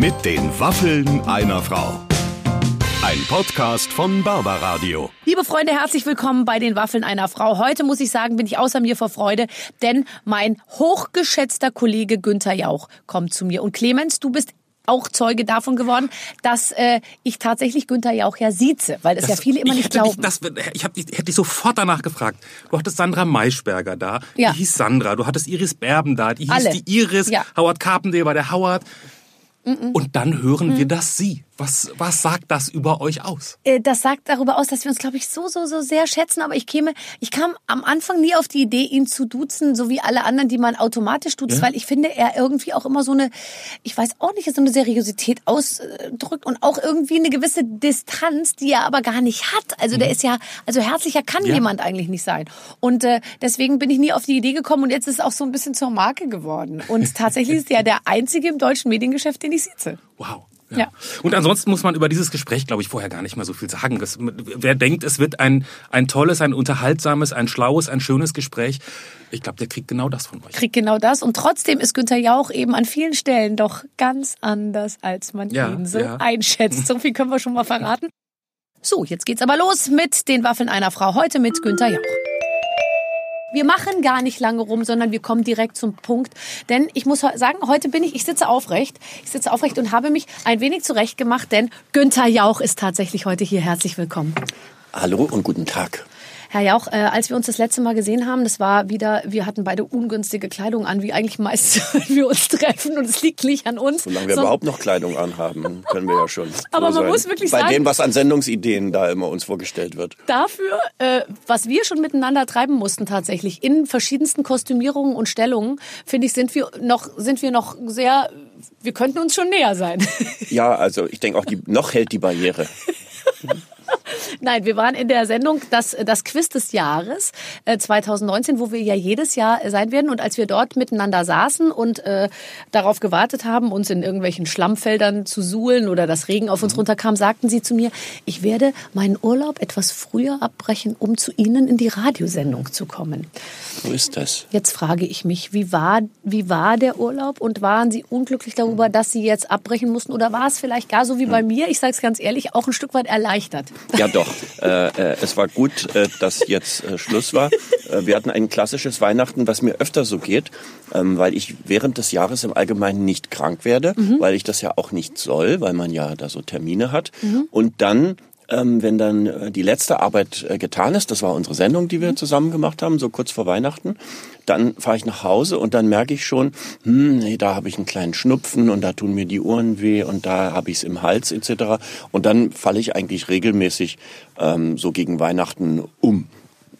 Mit den Waffeln einer Frau. Ein Podcast von Barbaradio. Liebe Freunde, herzlich willkommen bei den Waffeln einer Frau. Heute muss ich sagen, bin ich außer mir vor Freude, denn mein hochgeschätzter Kollege Günther Jauch kommt zu mir. Und Clemens, du bist auch Zeuge davon geworden, dass äh, ich tatsächlich Günther Jauch ja sieze, weil das, das ja viele immer nicht glauben. Dich, das, ich hab dich, hätte dich sofort danach gefragt. Du hattest Sandra Maischberger da, ja. die hieß Sandra. Du hattest Iris Berben da, die hieß Alle. die Iris. Ja. Howard Carpendale war der Howard. Und dann hören wir das Sie. Was, was sagt das über euch aus? Äh, Das sagt darüber aus, dass wir uns, glaube ich, so, so, so sehr schätzen. Aber ich käme, ich kam am Anfang nie auf die Idee, ihn zu duzen, so wie alle anderen, die man automatisch duzt, Ja. weil ich finde, er irgendwie auch immer so eine, ich weiß auch nicht, so eine Seriosität ausdrückt und auch irgendwie eine gewisse Distanz, die er aber gar nicht hat. Also der ist ja, also herzlicher kann Mhm. Ja. jemand eigentlich nicht sein. Und äh, deswegen bin ich nie auf die Idee gekommen und jetzt ist es auch so ein bisschen zur Marke geworden. Und tatsächlich ist er der einzige im deutschen Mediengeschäft, den ich sitze. Wow. Ja. Und ansonsten muss man über dieses Gespräch, glaube ich, vorher gar nicht mehr so viel sagen. Das, wer denkt, es wird ein, ein tolles, ein unterhaltsames, ein schlaues, ein schönes Gespräch, ich glaube, der kriegt genau das von euch. kriegt genau das. Und trotzdem ist Günther Jauch eben an vielen Stellen doch ganz anders, als man Ja, ihn so ja. einschätzt. So viel können wir schon mal verraten. So, jetzt geht's aber los mit den Waffeln einer Frau. Heute mit Günther Jauch. Wir machen gar nicht lange rum, sondern wir kommen direkt zum Punkt. Denn ich muss sagen, heute bin ich, ich sitze aufrecht. Ich sitze aufrecht und habe mich ein wenig zurechtgemacht, denn Günther Jauch ist tatsächlich heute hier. Herzlich willkommen. Hallo und guten Tag. Herr Jauch, äh, als wir uns das letzte Mal gesehen haben, das war wieder, wir hatten beide ungünstige Kleidung an, wie eigentlich meist, wenn wir uns treffen und es liegt nicht an uns. Solange wir So- überhaupt noch Kleidung anhaben, können wir ja schon. Aber man sein. muss wirklich Bei sagen- dem, was an Sendungsideen da immer uns vorgestellt wird. Dafür, äh, was wir schon miteinander treiben mussten tatsächlich, in verschiedensten Kostümierungen und Stellungen, finde ich, sind wir noch, sind wir noch sehr, wir könnten uns schon näher sein. Ja, also ich denke auch, die, noch hält die Barriere. Nein, wir waren in der Sendung das, das Quiz des Jahres äh, 2019, wo wir ja jedes Jahr sein werden. Und als wir dort miteinander saßen und äh, darauf gewartet haben, uns in irgendwelchen Schlammfeldern zu suhlen oder das Regen auf uns runterkam, sagten sie zu mir, ich werde meinen Urlaub etwas früher abbrechen, um zu Ihnen in die Radiosendung zu kommen. So ist das. Jetzt frage ich mich, wie war, wie war der Urlaub und waren Sie unglücklich darüber, dass Sie jetzt abbrechen mussten oder war es vielleicht gar so wie bei mir, ich sage es ganz ehrlich, auch ein Stück weit erleichtert? Ja, doch. Äh, äh, es war gut, äh, dass jetzt äh, Schluss war. Äh, wir hatten ein klassisches Weihnachten, was mir öfter so geht, ähm, weil ich während des Jahres im Allgemeinen nicht krank werde, weil ich das ja auch nicht soll, weil man ja da so Termine hat. Und dann ähm, wenn dann äh, die letzte Arbeit äh, getan ist, das war unsere Sendung, die wir zusammen gemacht haben, so kurz vor Weihnachten, dann fahre ich nach Hause und dann merke ich schon, hm, nee, da habe ich einen kleinen Schnupfen und da tun mir die Ohren weh und da habe ich es im Hals etc. Und dann falle ich eigentlich regelmäßig ähm, so gegen Weihnachten um.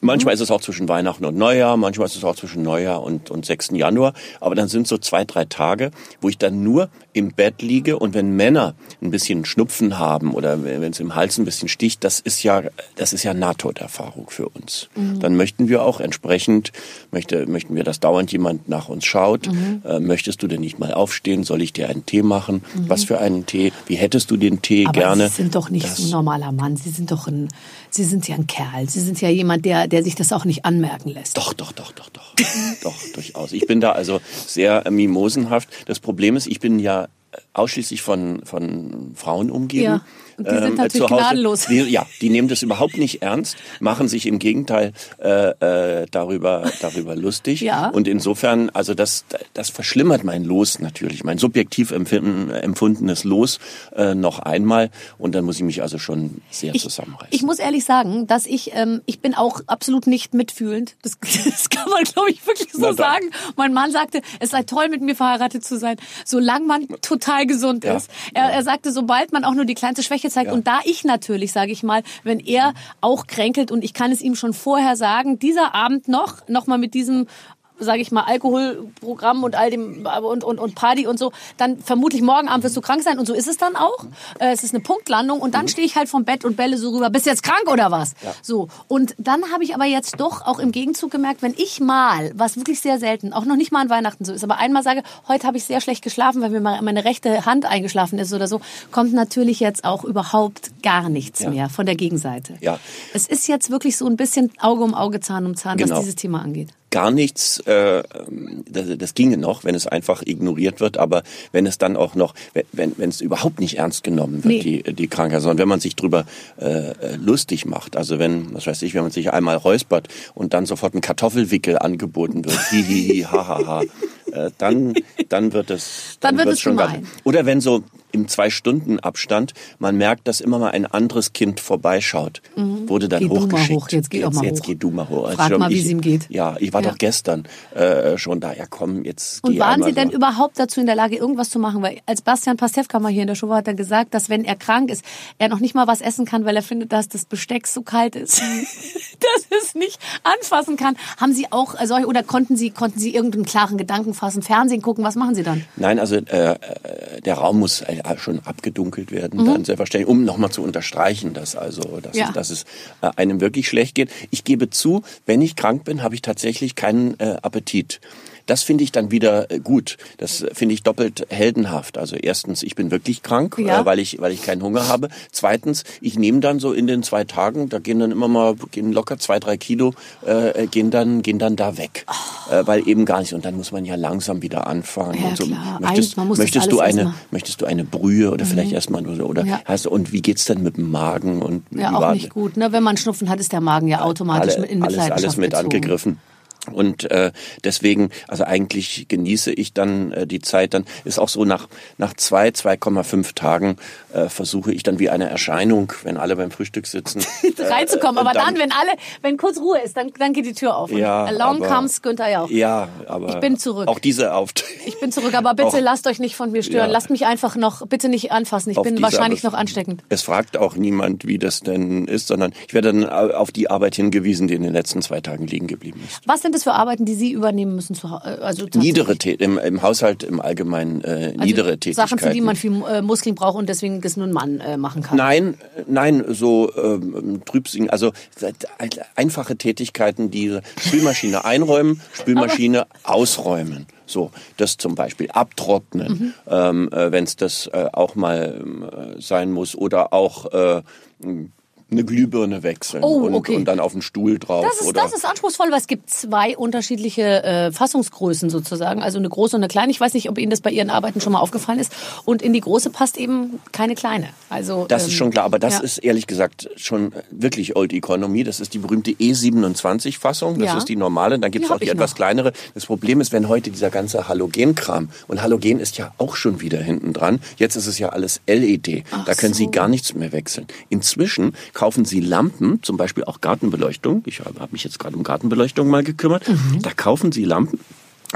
Manchmal ist es auch zwischen Weihnachten und Neujahr, manchmal ist es auch zwischen Neujahr und, und 6. Januar. Aber dann sind so zwei, drei Tage, wo ich dann nur im Bett liege und wenn Männer ein bisschen Schnupfen haben oder wenn es im Hals ein bisschen sticht, das ist ja, das ist ja Nahtoderfahrung für uns. Dann möchten wir auch entsprechend, möchte, möchten wir, dass dauernd jemand nach uns schaut. Äh, möchtest du denn nicht mal aufstehen? Soll ich dir einen Tee machen? Was für einen Tee? Wie hättest du den Tee Aber gerne? Sie sind doch nicht Das- so ein normaler Mann. Sie sind doch ein, Sie sind ja ein Kerl. Sie sind ja jemand, der, der sich das auch nicht anmerken lässt. Doch, doch, doch, doch, doch. doch, durchaus. Ich bin da also sehr äh, mimosenhaft. Das Problem ist, ich bin ja ausschließlich von, von Frauen umgeben. Ja, die sind ähm, natürlich zu Hause. gnadenlos. Die, ja, die nehmen das überhaupt nicht ernst, machen sich im Gegenteil äh, äh, darüber, darüber lustig. Ja. Und insofern, also das, das verschlimmert mein Los natürlich, mein subjektiv empfundenes Los äh, noch einmal. Und dann muss ich mich also schon sehr zusammenreißen. Ich muss ehrlich sagen, dass ich, ähm, ich bin auch absolut nicht mitfühlend. Das, das kann man, glaube ich, wirklich so sagen. Mein Mann sagte, es sei toll, mit mir verheiratet zu sein, solange man total gesund Ja. ist. Er, er sagte, sobald man auch nur die kleinste Schwäche zeigt. Ja. Und da ich natürlich, sage ich mal, wenn er auch kränkelt und ich kann es ihm schon vorher sagen, dieser Abend noch, noch mal mit diesem sage ich mal, Alkoholprogramm und all dem und, und, und Party und so, dann vermutlich morgen Abend wirst du krank sein und so ist es dann auch. Äh, Es ist eine Punktlandung und dann stehe ich halt vom Bett und bälle so rüber, bist jetzt krank oder was? So. Und dann habe ich aber jetzt doch auch im Gegenzug gemerkt, wenn ich mal, was wirklich sehr selten, auch noch nicht mal an Weihnachten so ist, aber einmal sage, heute habe ich sehr schlecht geschlafen, weil mir mal meine rechte Hand eingeschlafen ist oder so, kommt natürlich jetzt auch überhaupt gar nichts Ja. mehr von der Gegenseite. Ja. Es ist jetzt wirklich so ein bisschen Auge um Auge, Zahn um Zahn, Genau. was dieses Thema angeht. Gar nichts, äh, das, das ginge noch, wenn es einfach ignoriert wird, aber wenn es dann auch noch, wenn wenn es überhaupt nicht ernst genommen wird, Nee. die die Krankheit, sondern wenn man sich drüber äh, lustig macht, also wenn, was weiß ich, wenn man sich einmal räuspert und dann sofort ein Kartoffelwickel angeboten wird, hihihi, hahaha, äh, dann dann wird es Dann wird wird's es schon gemein. ganz- oder wenn so im zwei Stunden Abstand man merkt, dass immer mal ein anderes Kind vorbeischaut, wurde dann Mhm. Geh hochgeschickt. hoch, jetzt geh doch mal jetzt hoch. geh du mal hoch. Frag Schon, mal, wie es ihm geht. Ja, ich war Ja. doch gestern äh, schon da. Ja, komm, jetzt Und geh waren einmal Sie denn so. überhaupt dazu in der Lage, irgendwas zu machen? Weil als Bastian Pastewka mal hier in der Show war, hat er gesagt, dass wenn er krank ist, er noch nicht mal was essen kann, weil er findet, dass das Besteck so kalt ist, dass es nicht anfassen kann. Haben Sie auch solche, oder konnten Sie, konnten Sie irgendeinen klaren Gedanken fassen, Fernsehen gucken? Was machen Sie dann? Nein, also äh, äh, der Raum muss äh, schon abgedunkelt werden, Mhm. dann selbstverständlich, um nochmal zu unterstreichen, dass also, dass, Ja. es, dass es äh, einem wirklich schlecht geht. Ich gebe zu, wenn ich krank bin, habe ich tatsächlich keinen Appetit. Das finde ich dann wieder äh, gut. Das äh, finde ich doppelt heldenhaft. Also erstens, ich bin wirklich krank, Ja. äh, weil ich weil ich keinen Hunger habe. Zweitens, ich nehme dann so in den zwei Tagen, da gehen dann immer mal gehen locker zwei drei Kilo, äh, gehen dann gehen dann da weg, äh, weil eben gar nicht. Und dann muss man ja langsam wieder anfangen. Ja, und so. klar. Möchtest, möchtest alles du eine möchtest du eine Brühe oder vielleicht erstmal nur so oder Ja. hast und wie geht's denn mit dem Magen und Ja, auch nicht gut. Ne? Wenn man Schnupfen hat, ist der Magen ja automatisch alle, in alles, Mitleidenschaft alles mit gezogen. angegriffen. Und äh, deswegen, also eigentlich genieße ich dann äh, die Zeit. Dann ist auch so nach nach zwei, 2,5 Tagen äh, versuche ich dann wie eine Erscheinung, wenn alle beim Frühstück sitzen, reinzukommen. äh, Aber dann, wenn alle, wenn kurz Ruhe ist, dann, dann geht die Tür auf. Ja, along aber- comes Günther Jauch. Ja, aber Ich bin zurück. Auch diese Auft Ich bin zurück, aber bitte Auch- lasst euch nicht von mir stören. Ja. Lasst mich einfach noch, bitte nicht anfassen. Ich auf bin wahrscheinlich noch ansteckend. Es fragt auch niemand, wie das denn ist, sondern ich werde dann auf die Arbeit hingewiesen, die in den letzten zwei Tagen liegen geblieben ist. Was sind das für Arbeiten, die Sie übernehmen müssen? Zu, äh, also? Niedere im, im Haushalt im Allgemeinen äh, also niedere Tätigkeiten. Sachen, für die man viel äh, Muskeln braucht und deswegen das nur ein Mann äh, machen kann. Nein, nein, so ähm, Trübsingen, also äh, einfache Tätigkeiten, die Spülmaschine einräumen, Spülmaschine ausräumen. So, das zum Beispiel abtrocknen, Mhm. ähm, äh, wenn es das äh, auch mal äh, sein muss, oder auch äh, eine Glühbirne wechseln Oh, und, okay. und dann auf den Stuhl drauf. Das ist, oder das ist anspruchsvoll, weil es gibt zwei unterschiedliche äh, Fassungsgrößen sozusagen. Also eine große und eine kleine. Ich weiß nicht, ob Ihnen das bei Ihren Arbeiten schon mal aufgefallen ist. Und in die große passt eben keine kleine. Also Das ähm, ist schon klar, aber das ja. ist ehrlich gesagt schon wirklich Old Economy. Das ist die berühmte E27-Fassung. Das Ja. ist die normale. Dann gibt es auch die etwas noch. kleinere. Das Problem ist, wenn heute dieser ganze Halogenkram und Halogen ist ja auch schon wieder hinten dran. Jetzt ist es ja alles LED. da können Sie so. gar nichts mehr wechseln. Inzwischen kaufen Sie Lampen, zum Beispiel auch Gartenbeleuchtung. Ich habe hab mich jetzt gerade um Gartenbeleuchtung mal gekümmert. Mhm. Da kaufen Sie Lampen.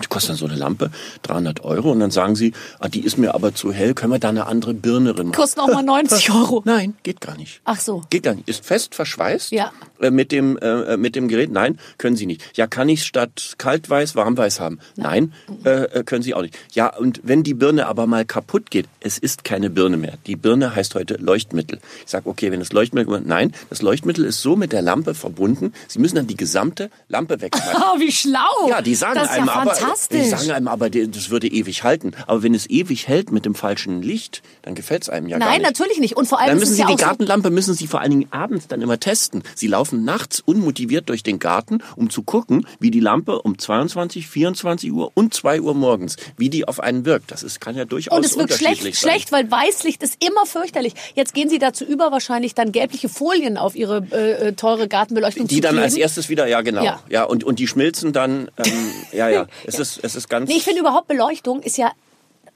Die kostet dann so eine Lampe 300 Euro und dann sagen Sie, ah, die ist mir aber zu hell, können wir da eine andere Birne drin machen? Kosten auch mal 90 Euro. Nein, geht gar nicht. Ach so. Geht gar nicht. Ist fest verschweißt Ja. äh, mit, dem, äh, mit dem Gerät? Nein, können Sie nicht. Ja, kann ich statt kaltweiß warmweiß haben? Nein, äh, äh, können Sie auch nicht. Ja, und wenn die Birne aber mal kaputt geht, es ist keine Birne mehr. Die Birne heißt heute Leuchtmittel. Ich sage, okay, wenn das Leuchtmittel, nein, das Leuchtmittel ist so mit der Lampe verbunden, Sie müssen dann die gesamte Lampe wegschmeißen. Oh, wie schlau. Ja, die sagen das einem ja aber, fantastisch. die sagen einem aber, die- das würde ewig halten. Aber wenn es ewig hält mit dem falschen Licht, dann gefällt es einem ja gar Nein, nicht. natürlich nicht. Und vor allem Dann müssen Sie ja die Gartenlampe müssen Sie vor allen Dingen abends dann immer testen. Sie laufen nachts unmotiviert durch den Garten, um zu gucken, wie die Lampe um 22, 24 Uhr und 2 Uhr morgens, wie die auf einen wirkt. Das ist, kann ja durchaus Und es wirkt unterschiedlich schlecht, sein. schlecht, weil Weißlicht ist immer fürchterlich. Jetzt gehen Sie dazu über, wahrscheinlich dann gelbliche Folien auf Ihre äh, äh, teure Gartenbeleuchtung Die zu dann kleben. als erstes wieder, ja genau, Ja. ja, und und die schmilzen dann, ähm, ja ja, es ist es ist ganz. Nee, ich finde überhaupt Beleuchtung ist ja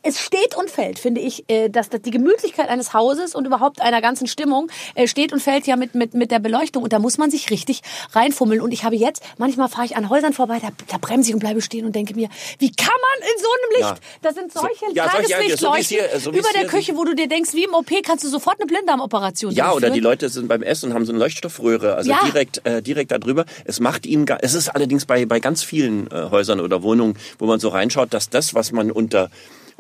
es steht und fällt, finde ich, äh, dass dass die Gemütlichkeit eines Hauses und überhaupt einer ganzen Stimmung äh, steht und fällt ja mit, mit, mit der Beleuchtung. Und da muss man sich richtig reinfummeln. Und ich habe jetzt, manchmal fahre ich an Häusern vorbei, da, da bremse ich und bleibe stehen und denke mir, wie kann man in so einem Licht? Ja. Da sind solche So- ja, ja, so Tageslichtleuchten hier- so über der Küche, wo du dir denkst, wie im OP kannst du sofort eine Blinddarmoperation Ja, oder durchführen. die Leute sind beim Essen und haben so eine Leuchtstoffröhre, also Ja. direkt äh, direkt da drüber. Es macht ihnen gar, es ist allerdings bei bei ganz vielen äh, Häusern oder Wohnungen, wo man so reinschaut, dass das, was man unter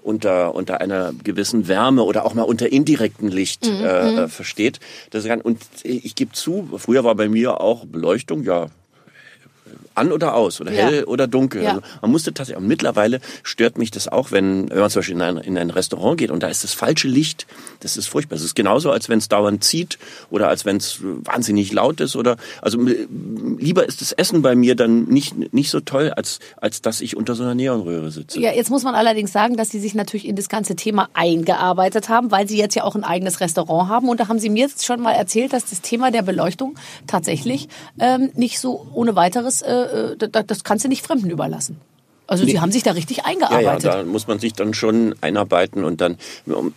unter unter einer gewissen Wärme oder auch mal unter indirektem Licht Mhm, äh, äh, versteht. Das kann, und ich gebe zu, früher war bei mir auch Beleuchtung, ja an oder aus oder Ja. hell oder dunkel. Also man musste tatsächlich, und mittlerweile stört mich das auch, wenn, wenn man zum Beispiel in ein, in ein Restaurant geht und da ist das falsche Licht, das ist furchtbar. Es ist genauso, als wenn es dauernd zieht oder als wenn es wahnsinnig laut ist oder, also lieber ist das Essen bei mir dann nicht, nicht so toll, als, als dass ich unter so einer Neonröhre sitze. Ja, jetzt muss man allerdings sagen, dass sie sich natürlich in das ganze Thema eingearbeitet haben, weil sie jetzt ja auch ein eigenes Restaurant haben. Und da haben sie mir jetzt schon mal erzählt, dass das Thema der Beleuchtung tatsächlich ähm, nicht so ohne weiteres, äh, das kannst du nicht Fremden überlassen. Also sie haben sich da richtig Ja, eingearbeitet. ja, da muss man sich dann schon einarbeiten und dann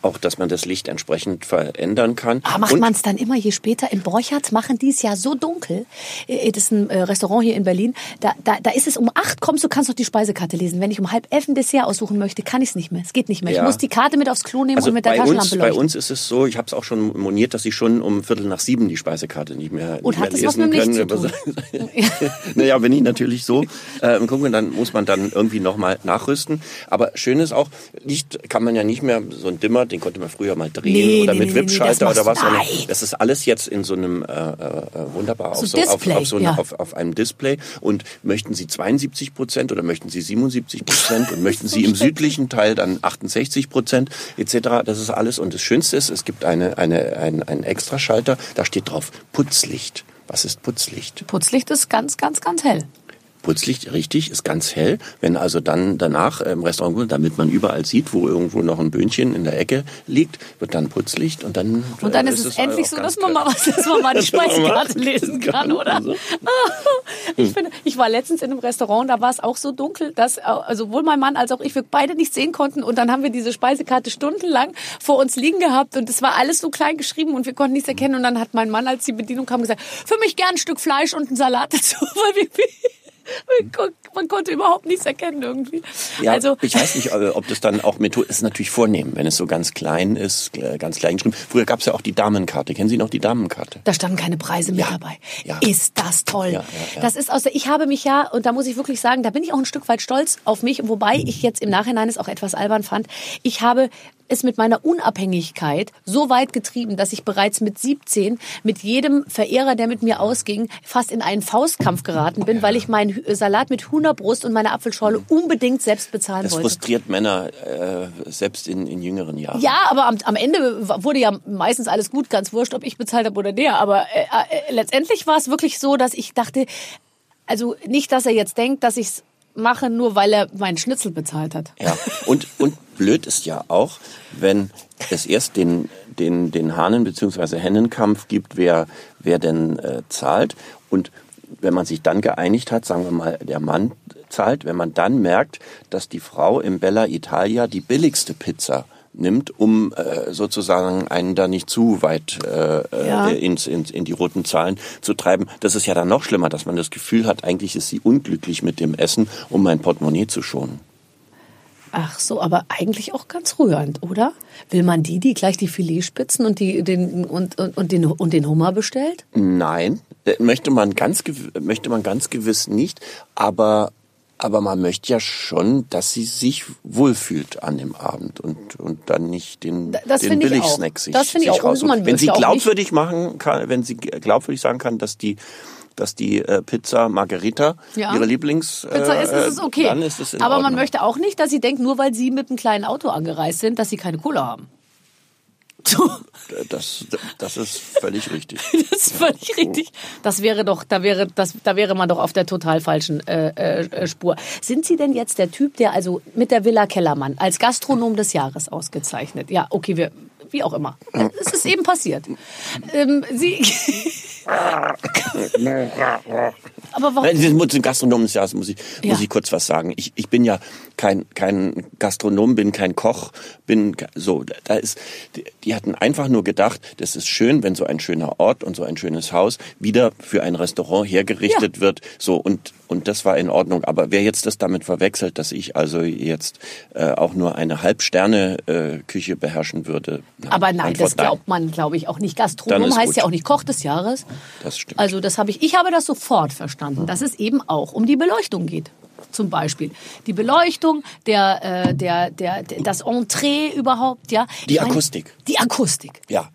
auch, dass man das Licht entsprechend verändern kann. Aber macht und, man es dann immer je später? Im Borchardt machen die es ja so dunkel. Äh, Das ist ein äh, Restaurant hier in Berlin. Da, da, da ist es um acht, kommst du, kannst doch die Speisekarte lesen. Wenn ich um halb elf ein Dessert aussuchen möchte, kann ich es nicht mehr. Es geht nicht mehr. Ich Ja. muss die Karte mit aufs Klo nehmen Also und mit der Taschenlampe uns, bei uns ist es so, ich habe es auch schon moniert, dass ich schon um Viertel nach sieben die Speisekarte nicht mehr, Und nicht hat mehr das was lesen mit dem. Licht zu naja, wenn ich natürlich so äh, gucken, dann muss man dann irgendwie nochmal nachrüsten. Aber schön ist auch, Licht kann man ja nicht mehr, so ein Dimmer, den konnte man früher mal drehen Nee, oder nee, mit nee, Wipschalter oder was. Nein. Das ist alles jetzt in so einem äh, äh, wunderbar So auf, so, auf, Display, auf, so einem, ja. auf, auf einem Display. Und möchten Sie 72 Prozent oder möchten Sie 77 Prozent und möchten Sie im südlichen Teil dann 68 Prozent etc. Das ist alles. Und das Schönste ist, es gibt eine, eine, ein, einen Extraschalter, da steht drauf Putzlicht. Was ist Putzlicht? Putzlicht ist ganz, ganz, ganz hell. Putzlicht, richtig, ist ganz hell. Wenn also dann danach im Restaurant, damit man überall sieht, wo irgendwo noch ein Böhnchen in der Ecke liegt, wird dann Putzlicht und dann Und dann äh, ist es endlich so, dass man mal was, dass man mal die Speisekarte lesen kann, oder? Ich finde, ich war letztens in einem Restaurant, da war es auch so dunkel, dass äh, also sowohl mein Mann als auch ich wir beide nicht sehen konnten und dann haben wir diese Speisekarte stundenlang vor uns liegen gehabt und es war alles so klein geschrieben und wir konnten nichts erkennen und dann hat mein Mann, als die Bedienung kam, gesagt, für mich gern ein Stück Fleisch und einen Salat dazu, weil wir man konnte überhaupt nichts erkennen irgendwie. Ja, also ich weiß nicht, äh, ob das dann auch Methode ist natürlich vornehm, wenn es so ganz klein ist, äh, ganz klein geschrieben. Früher gab es ja auch die Damenkarte. Kennen Sie noch die Damenkarte? Da standen keine Preise mit Ja, dabei. ja. Ist das toll. Das ist aus der, ich habe mich ja, und da muss ich wirklich sagen, da bin ich auch ein Stück weit stolz auf mich, wobei ich jetzt im Nachhinein es auch etwas albern fand. Ich habe es mit meiner Unabhängigkeit so weit getrieben, dass ich bereits mit 17 mit jedem Verehrer, der mit mir ausging, fast in einen Faustkampf geraten bin, weil ich meinen Hü- Salat mit Hühnerbrust und meine Apfelschorle unbedingt selbst bezahlen Das wollte. frustriert Männer äh, selbst in, in jüngeren Jahren. Ja, aber am, am Ende wurde ja meistens alles gut, ganz wurscht, ob ich bezahlt habe oder der. Aber äh, äh, letztendlich war es wirklich so, dass ich dachte, also nicht, dass er jetzt denkt, dass ich es mache, nur weil er meinen Schnitzel bezahlt hat. Ja, und, und blöd ist ja auch, wenn es erst den, den, den Hahnen- bzw. Hennenkampf gibt, wer, wer denn äh, zahlt. Und wenn man sich dann geeinigt hat, sagen wir mal, der Mann zahlt, wenn man dann merkt, dass die Frau im Bella Italia die billigste Pizza nimmt, um äh, sozusagen einen da nicht zu weit äh, Ja. äh, ins, ins, in die roten Zahlen zu treiben. Das ist ja dann noch schlimmer, dass man das Gefühl hat, eigentlich ist sie unglücklich mit dem Essen, um mein Portemonnaie zu schonen. Ach so, aber eigentlich auch ganz rührend, oder? Will man die, die gleich die Filetspitzen und, die, den, und, und, und, den, und den Hummer bestellt? Nein, äh, möchte man ganz, möchte man ganz gewiss nicht, aber, aber man möchte ja schon, dass sie sich wohlfühlt an dem Abend und, und dann nicht den, Das den Billigsnack sich, Das finde ich sich auch. Und raussucht. man Wenn sie glaubwürdig machen kann, wenn sie glaubwürdig sagen kann, dass die, dass die äh, Pizza Margherita Ja. ihre Lieblings äh, Pizza ist, ist es okay. dann ist es in aber man Ordnung. möchte auch nicht, dass sie denkt, nur weil sie mit einem kleinen Auto angereist sind, dass sie keine Kohle haben. So. das, das ist völlig richtig. Das ist völlig richtig. Das wäre doch, da wäre, das, da wäre man doch auf der total falschen äh, äh, Spur. Sind Sie denn jetzt der Typ, der also mit der Villa Kellermann als Gastronom des Jahres ausgezeichnet? Ja, okay, wir, wie auch immer. Es ist eben passiert. Ähm, Sie. Aber warum? Nein, das muss den Gastronomen des Jahres muss ich, Ja. muss ich kurz was sagen. Ich, ich bin ja kein, kein Gastronom, bin kein Koch, bin so, da ist, die, hatten einfach nur gedacht, das ist schön, wenn so ein schöner Ort und so ein schönes Haus wieder für ein Restaurant hergerichtet wird. So, und, und das war in Ordnung. Aber wer jetzt das damit verwechselt, dass ich also jetzt äh, auch nur eine Halbsterne-Küche beherrschen würde. nein, Aber nein, Antwort das glaubt man, glaube ich, auch nicht. Gastronom heißt gut. ja auch nicht Koch des Jahres. Das stimmt. Also das habe ich, ich habe das sofort verstanden, dass es eben auch um die Beleuchtung geht. Zum Beispiel die Beleuchtung, der, äh, der, der, der, das Entree überhaupt, ja. Die Ich meine, Akustik. Die Akustik. Ja,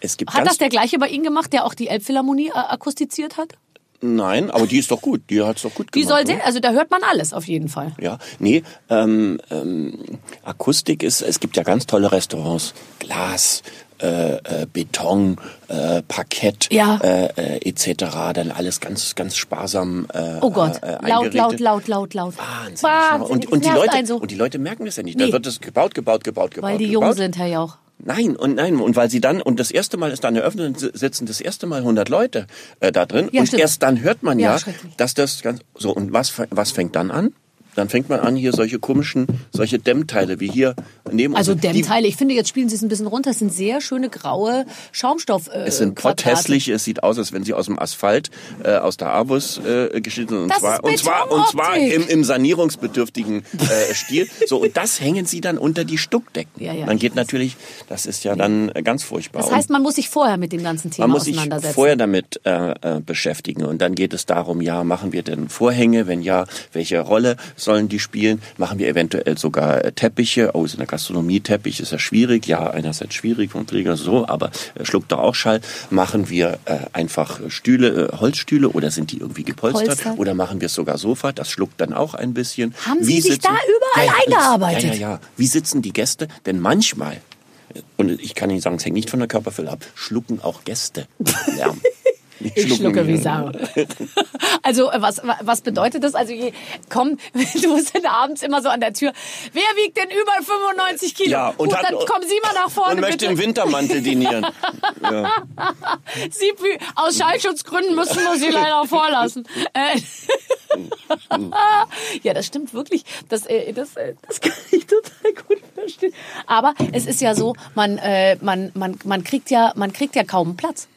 es gibt Hat das der gleiche bei Ihnen gemacht, der auch die Elbphilharmonie äh, akustiziert hat? Nein, aber die ist doch gut. Die hat's doch gut Die gemacht. soll oder? sehr, also da hört man alles auf jeden Fall. Ja, nee, ähm, ähm, Akustik ist, es gibt ja ganz tolle Restaurants. Glas, äh, äh, Beton, äh, Parkett, Ja. äh, äh, etc. Dann alles ganz, ganz sparsam. Äh, Oh Gott, laut, laut, laut, laut, laut. Wahnsinnig. Wahnsinnig. Und, Das und, die Leute, so. und die Leute merken das ja nicht. Nee. Da wird es gebaut, gebaut, gebaut, gebaut. Weil die gebaut. jung sind, Herr Jauch. Nein, und nein, und weil sie dann, und das erste Mal ist dann eröffnet, und sitzen das erste Mal 100 Leute da drin. Ja, und stimmt. erst dann hört man Ja, ja, dass das ganz, so, und was, was fängt dann an? Dann fängt man an, hier solche komischen, solche Dämmteile wie hier neben Also uns. Die- Dämmteile, ich finde, jetzt spielen sie es ein bisschen runter. Es sind sehr schöne graue Schaumstoff. Äh, Es sind potthässlich, es sieht aus, als wenn sie aus dem Asphalt, äh, aus der Avus äh, geschnitten sind. Und zwar, und zwar, und zwar im, im sanierungsbedürftigen äh, Stil. So, und das hängen sie dann unter die Stuckdecken. Ja, ja, dann geht natürlich, das ist ja dann äh, ganz furchtbar. Das heißt, man muss sich vorher mit dem ganzen Thema Man muss sich vorher damit äh, äh, beschäftigen und dann geht es darum, ja, machen wir denn Vorhänge? Wenn ja, welche Rolle sollen die spielen? Machen wir eventuell sogar äh, Teppiche? Oh, ist in der Gastronomie Teppich, ist ja schwierig. Ja, einerseits schwierig vom Träger so, aber äh, schluckt doch auch Schall. Machen wir äh, einfach Stühle, äh, Holzstühle oder sind die irgendwie gepolstert? Polster. Oder machen wir sogar Sofa? Das schluckt dann auch ein bisschen. Haben Sie sich da überall eingearbeitet? Ja, ja, ja. Wie sitzen die Gäste? Denn manchmal und ich kann Ihnen sagen, es hängt nicht von der Körperfülle ab, schlucken auch Gäste Lärm. Ich schlucken schlucke wie. Sau. Also was, was bedeutet das? Also je, komm, du bist dann abends immer so an der Tür. Wer wiegt denn über 95 Kilo? Ja, und Gut, hat- dann kommen Sie mal nach vorne Und möchte bitte. im Wintermantel dinieren. ja. Sie, aus Schallschutzgründen müssen wir Sie leider vorlassen. Äh, ja, das stimmt wirklich. Das, äh, das, äh, das kann ich total gut verstehen. Aber es ist ja so, man, man, man, man kriegt ja, man kriegt ja kaum Platz.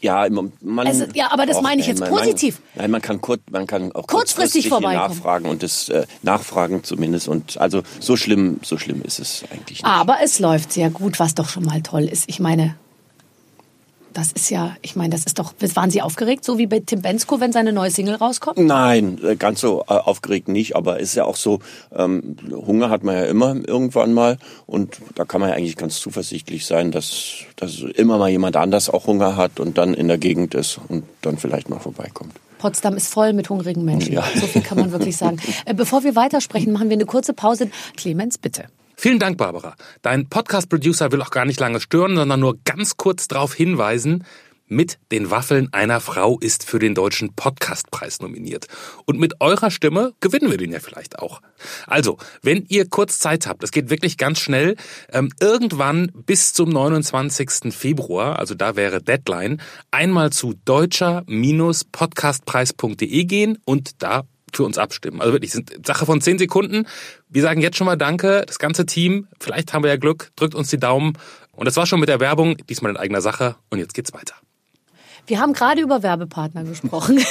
Ja, man, Also, ja, aber das meine ich jetzt man, positiv. Man, nein, man kann, kurz, man kann auch Kurzfristig vorbeikommen. nachfragen und das äh, nachfragen zumindest. Und also so schlimm, so schlimm ist es eigentlich nicht. Aber es läuft sehr gut, was doch schon mal toll ist. Ich meine, das ist ja, ich meine, das ist doch, waren Sie aufgeregt, so wie bei Tim Bensko, wenn seine neue Single rauskommt? Nein, äh, ganz so äh, aufgeregt nicht, aber ist ja auch so, ähm, Hunger hat man ja immer irgendwann mal und da kann man ja eigentlich ganz zuversichtlich sein, dass, dass immer mal jemand anders auch Hunger hat und dann in der Gegend ist und dann vielleicht mal vorbeikommt. Potsdam ist voll mit hungrigen Menschen. Ja. So viel kann man wirklich sagen. Äh, Bevor wir weitersprechen, machen wir eine kurze Pause. Clemens, bitte. Vielen Dank, Barbara. Dein Podcast-Producer will auch gar nicht lange stören, sondern nur ganz kurz darauf hinweisen, mit den Waffeln einer Frau ist für den deutschen Podcastpreis nominiert. Und mit eurer Stimme gewinnen wir den ja vielleicht auch. Also, wenn ihr kurz Zeit habt, es geht wirklich ganz schnell, ähm, irgendwann bis zum 29. Februar, also da wäre Deadline, einmal zu deutscher-podcastpreis.de gehen und da für uns abstimmen. Also wirklich, sind Sache von zehn Sekunden. Wir sagen jetzt schon mal Danke, das ganze Team. Vielleicht haben wir ja Glück, drückt uns die Daumen. Und das war schon mit der Werbung, diesmal in eigener Sache. Und jetzt geht's weiter. Wir haben gerade über Werbepartner gesprochen.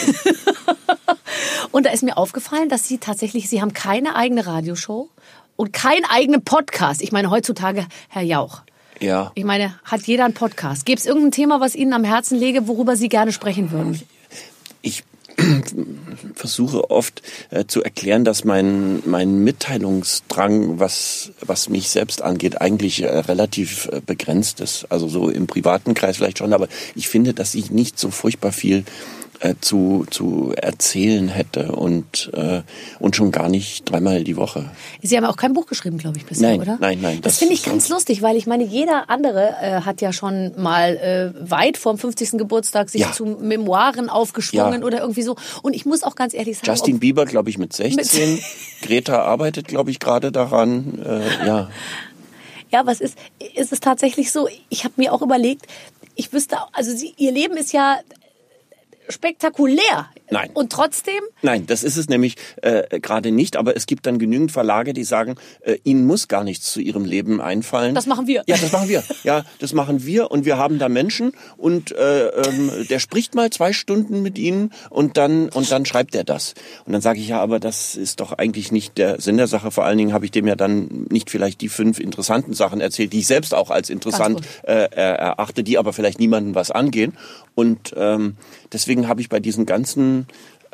und da ist mir aufgefallen, dass Sie tatsächlich, Sie haben keine eigene Radioshow und keinen eigenen Podcast. Ich meine, heutzutage, Herr Jauch. Ja. Ich meine, hat jeder einen Podcast? Gäbe es irgendein Thema, was Ihnen am Herzen läge, worüber Sie gerne sprechen würden? Ich versuche oft äh, zu erklären, dass mein, mein Mitteilungsdrang, was, was mich selbst angeht, eigentlich äh, relativ äh, begrenzt ist. Also so im privaten Kreis vielleicht schon, aber ich finde, dass ich nicht so furchtbar viel äh, zu, zu erzählen hätte und, äh, und schon gar nicht dreimal die Woche. Sie haben auch kein Buch geschrieben, glaube ich, bisher, Nein, oder? nein, nein, Das, das finde ich ganz lustig, weil ich meine, jeder andere äh, hat ja schon mal äh, weit vorm 50. Geburtstag sich Ja. zu Memoiren aufgeschwungen Ja. oder irgendwie so. Und ich muss auch ganz ehrlich sagen, Justin Bieber, glaube ich, mit 16. Greta arbeitet, glaube ich, gerade daran. Äh, ja. Ja, was ist, ist es tatsächlich so? Ich habe mir auch überlegt, ich wüsste, also sie, ihr Leben ist ja spektakulär. Nein. Und trotzdem, Nein, das ist es nämlich äh, gerade nicht, aber es gibt dann genügend Verlage, die sagen, äh, ihnen muss gar nichts zu ihrem Leben einfallen. Das machen wir. Ja, das machen wir. Ja, das machen wir und wir haben da Menschen und äh, ähm, der spricht mal zwei Stunden mit ihnen und dann und dann schreibt er das. Und dann sage ich ja, aber das ist doch eigentlich nicht der Sinn der Sache. Vor allen Dingen habe ich dem ja dann nicht vielleicht die fünf interessanten Sachen erzählt, die ich selbst auch als interessant äh, äh, erachte, die aber vielleicht niemandem was angehen. Und ähm, deswegen habe ich bei diesen ganzen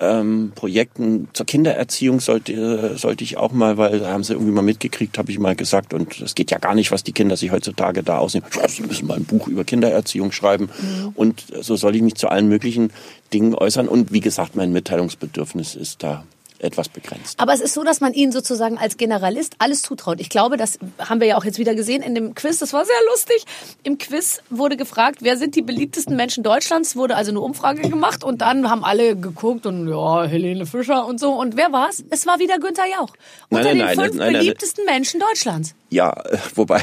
ähm, Projekten zur Kindererziehung sollte, sollte ich auch mal, weil da haben sie irgendwie mal mitgekriegt, habe ich mal gesagt. Und es geht ja gar nicht, was die Kinder sich heutzutage da ausnehmen. Sie müssen mal ein Buch über Kindererziehung schreiben. Mhm. Und so soll ich mich zu allen möglichen Dingen äußern. Und wie gesagt, mein Mitteilungsbedürfnis ist da etwas begrenzt. Aber es ist so, dass man ihnen sozusagen als Generalist alles zutraut. Ich glaube, das haben wir ja auch jetzt wieder gesehen in dem Quiz. Das war sehr lustig. Im Quiz wurde gefragt, wer sind die beliebtesten Menschen Deutschlands? Wurde also eine Umfrage gemacht und dann haben alle geguckt und ja, Helene Fischer und so. Und wer war's? Es war wieder Günther Jauch. Unter Nein, den nein, fünf beliebtesten Menschen Deutschlands. Ja, wobei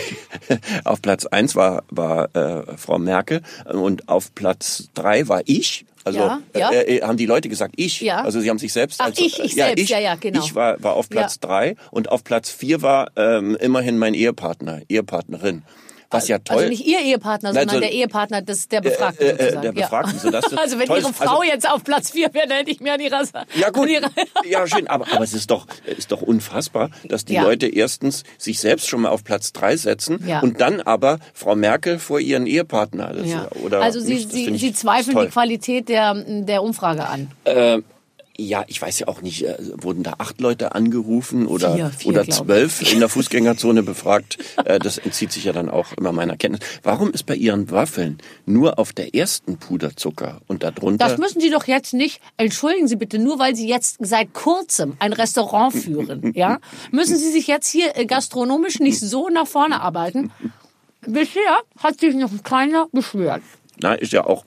auf Platz eins war, war äh, Frau Merkel und auf Platz drei war ich. Also Ja, ja. Äh, äh, haben die Leute gesagt, ich. Ja. Also sie haben sich selbst. Ach, als, ich, ich selbst, ja, ja, genau. Ich war, war auf Platz drei und auf Platz vier war ähm, immerhin mein Ehepartner, Ehepartnerin. Was ja toll. Also nicht ihr Ehepartner, sondern so- der Ehepartner des, der Befragten äh, äh, sozusagen. der Befragten, sodass das also wenn ihre. Frau Also- jetzt auf Platz vier wäre, dann hätte ich mir an ihrer Ja gut, ja schön, aber, aber es ist doch, ist doch unfassbar, dass die Ja. Leute erstens sich selbst schon mal auf Platz drei setzen Ja. und dann aber Frau Merkel vor ihren Ehepartner. Das, ja. oder also sie, nicht, sie, sie zweifeln toll. die Qualität der, der Umfrage an. Äh, ja, ich weiß ja auch nicht, äh, wurden da acht Leute angerufen oder, Vier, vier, oder zwölf in der Fußgängerzone befragt? Äh, das entzieht sich ja dann auch immer meiner Kenntnis. Warum ist bei Ihren Waffeln nur auf der ersten Puderzucker und darunter? Das müssen Sie doch jetzt nicht, entschuldigen Sie bitte, nur weil Sie jetzt seit kurzem ein Restaurant führen, ja, müssen Sie sich jetzt hier äh, gastronomisch nicht so nach vorne arbeiten. Bisher hat sich noch keiner beschwert. Na, ist ja auch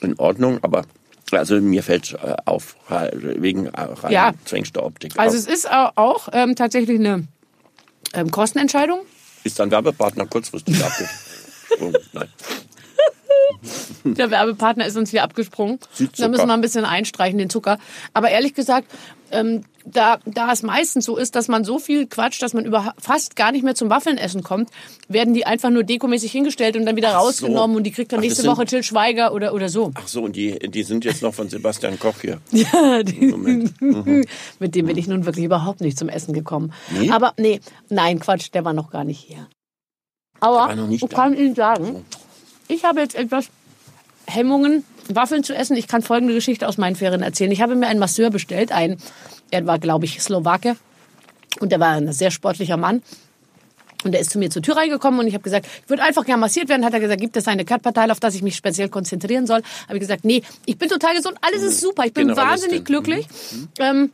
in Ordnung, aber also mir fällt äh, auf äh, wegen äh, rein Ja. Zwängster-Optik. Also auf. es ist auch ähm, tatsächlich eine ähm, Kostenentscheidung. ist dann Werbepartner kurzfristig abgesprungen. Nein. Der Werbepartner ist uns hier abgesprungen. Da müssen wir ein bisschen einstreichen, den Zucker. Aber ehrlich gesagt, ähm, da, da es meistens so ist, dass man so viel quatscht, dass man über fast gar nicht mehr zum Waffelnessen kommt, werden die einfach nur dekomäßig hingestellt und dann wieder Ach so. rausgenommen und die kriegt dann Ach, nächste sind- Woche Till Schweiger oder, oder so. Ach so, und die, die sind jetzt noch von Sebastian Koch hier. Ja, die, Moment. mit dem bin ich nun wirklich überhaupt nicht zum Essen gekommen. Nee? Aber nee, nein, Quatsch, der war noch gar nicht hier. Aber ich da. kann Ihnen sagen, ich habe jetzt etwas Hemmungen, Waffeln zu essen. Ich kann folgende Geschichte aus meinen Ferien erzählen. Ich habe mir einen Masseur bestellt, ein, er war, glaube ich, Slowake und der war ein sehr sportlicher Mann. Und der ist zu mir zur Tür reingekommen und ich habe gesagt, ich würde einfach gerne massiert werden. Hat er gesagt, gibt es eine Körperteil, auf das ich mich speziell konzentrieren soll? Habe ich gesagt, nee, ich bin total gesund, alles ist super, ich bin Generalistin. wahnsinnig glücklich. Ähm,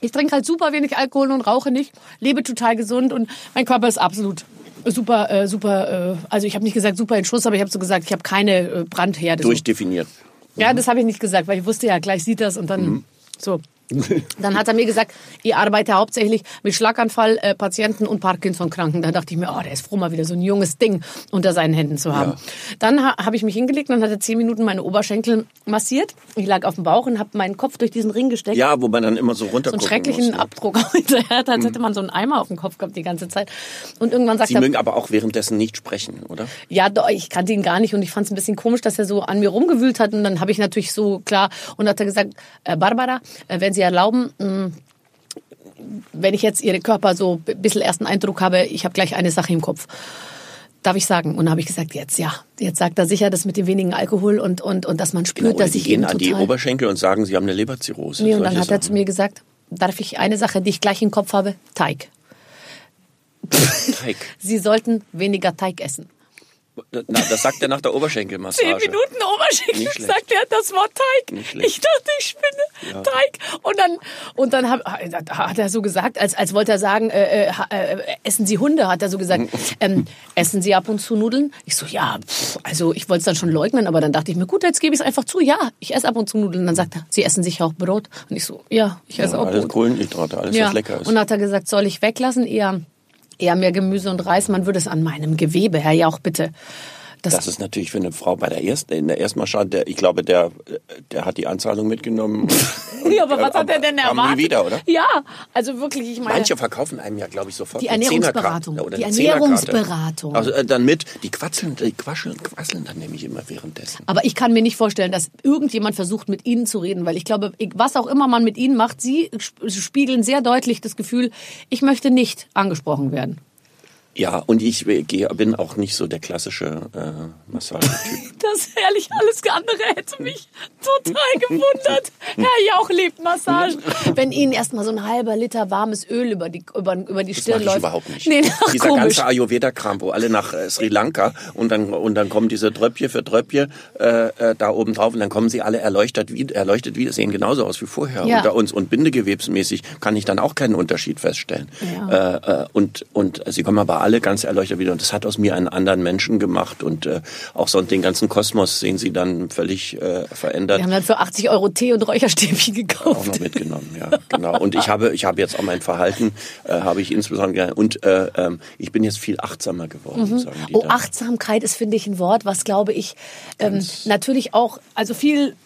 ich trinke halt super wenig Alkohol und rauche nicht, lebe total gesund und mein Körper ist absolut super, äh, super. Äh, also ich habe nicht gesagt super in Schuss, aber ich habe so gesagt, ich habe keine äh, Brandherde. Durchdefiniert. Ja, das habe ich nicht gesagt, weil ich wusste ja, gleich sieht das und dann so. Dann hat er mir gesagt, ich arbeite hauptsächlich mit Schlaganfall-Patienten und Parkinson-Kranken. Da dachte ich mir, oh, der ist froh, mal wieder so ein junges Ding unter seinen Händen zu haben. Ja. Dann ha habe ich mich hingelegt und dann hat er zehn Minuten meine Oberschenkel massiert. Ich lag auf dem Bauch und habe meinen Kopf durch diesen Ring gesteckt Ja, wo man dann immer so so runter einen schrecklichen muss, ne? Abdruck hinterher hat, als hätte man so einen Eimer auf dem Kopf gehabt die ganze Zeit. Und irgendwann sagt Sie er, mögen aber auch währenddessen nicht sprechen, oder? ja, doch, ich kannte ihn gar nicht und ich fand es ein bisschen komisch, dass er so an mir rumgewühlt hat. Und dann habe ich natürlich so klar und hat er gesagt, äh, Barbara, äh, wenn Sie erlauben, mh, wenn ich jetzt Ihre Körper so ein bisschen ersten Eindruck habe, ich habe gleich eine Sache im Kopf. Darf ich sagen? Und dann habe ich gesagt, jetzt ja. Jetzt sagt er sicher, das mit dem wenigen Alkohol und, und, und dass man spürt, Genau, dass ich gehen an die. Oberschenkel und sagen, sie haben eine Leberzirrhose. Nee, und dann hat er zu mir gesagt, darf ich eine Sache, die ich gleich im Kopf habe? Teig. Teig. Sie sollten weniger Teig essen. Na, das sagt er nach der Oberschenkelmassage. Zehn Minuten Oberschenkel, sagt er das Wort Teig. Ich dachte, ich spinne. Teig. Und dann, und dann hab, hat er so gesagt, als, als wollte er sagen, äh, äh, äh, essen Sie Hunde, hat er so gesagt, ähm, essen Sie ab und zu Nudeln? Ich so, ja, pff, also ich wollte es dann schon leugnen, aber dann dachte ich mir, gut, jetzt gebe ich es einfach zu, ja, ich esse ab und zu Nudeln. Und dann sagt er, Sie essen sicher auch Brot? Und ich so, ja, ich esse Ja, auch alles Brot. Kohlenhydrate, alles Ja. was lecker ist. Und dann hat er gesagt, soll ich weglassen? Eher, eher mehr Gemüse und Reis. Man würde es an meinem Gewebe, Herr Jauch, bitte. Das, Das ist natürlich für eine Frau bei der ersten, in der Erstmarschade, der, ich glaube, der, der hat die Anzahlung mitgenommen. Ja, aber was hat er denn erwartet? nie wieder, oder? Ja, also wirklich, ich meine. Manche verkaufen einem ja, glaube ich, sofort Die Ernährungsberatung. Oder Die. Ernährungsberatung. Also äh, dann mit, die quatscheln, die quasseln, quasseln dann nämlich immer währenddessen. aber ich kann mir nicht vorstellen, dass irgendjemand versucht, mit Ihnen zu reden, weil ich glaube, was auch immer man mit Ihnen macht, Sie sp- spiegeln sehr deutlich das Gefühl, ich möchte nicht angesprochen werden. Ja, und ich äh, gehe, bin auch nicht so der klassische äh, Massagetyp. Das ehrlich alles andere hätte mich total gewundert. Herr Jauch liebt Massagen. Wenn Ihnen erstmal so ein halber Liter warmes Öl über die, über, über die Das Stirn läuft. überhaupt nicht. Nee, ach, Dieser komisch. ganze Ayurveda-Kram, wo alle nach äh, Sri Lanka und dann und dann kommen diese Tröpfchen für Tröpfchen äh, äh, da oben drauf und dann kommen sie alle erleuchtet wie erleuchtet wie sehen genauso aus wie vorher Ja. unter uns und bindegewebsmäßig kann ich dann auch keinen Unterschied feststellen. Ja. Äh, äh, und und sie kommen aber alle ganz erleuchtet wieder und das hat aus mir einen anderen Menschen gemacht und äh, auch so den ganzen Kosmos sehen sie dann völlig äh, verändert Wir haben dann für 80 Euro Tee und Räucherstäbchen auch gekauft. noch mitgenommen, ja, genau. Und ich habe, ich habe jetzt auch mein Verhalten, äh, habe ich insbesondere und äh, ähm, ich bin jetzt viel achtsamer geworden, sagen die Oh, dann. Achtsamkeit ist, finde ich, ein Wort, was, glaube ich, ähm, natürlich auch, also viel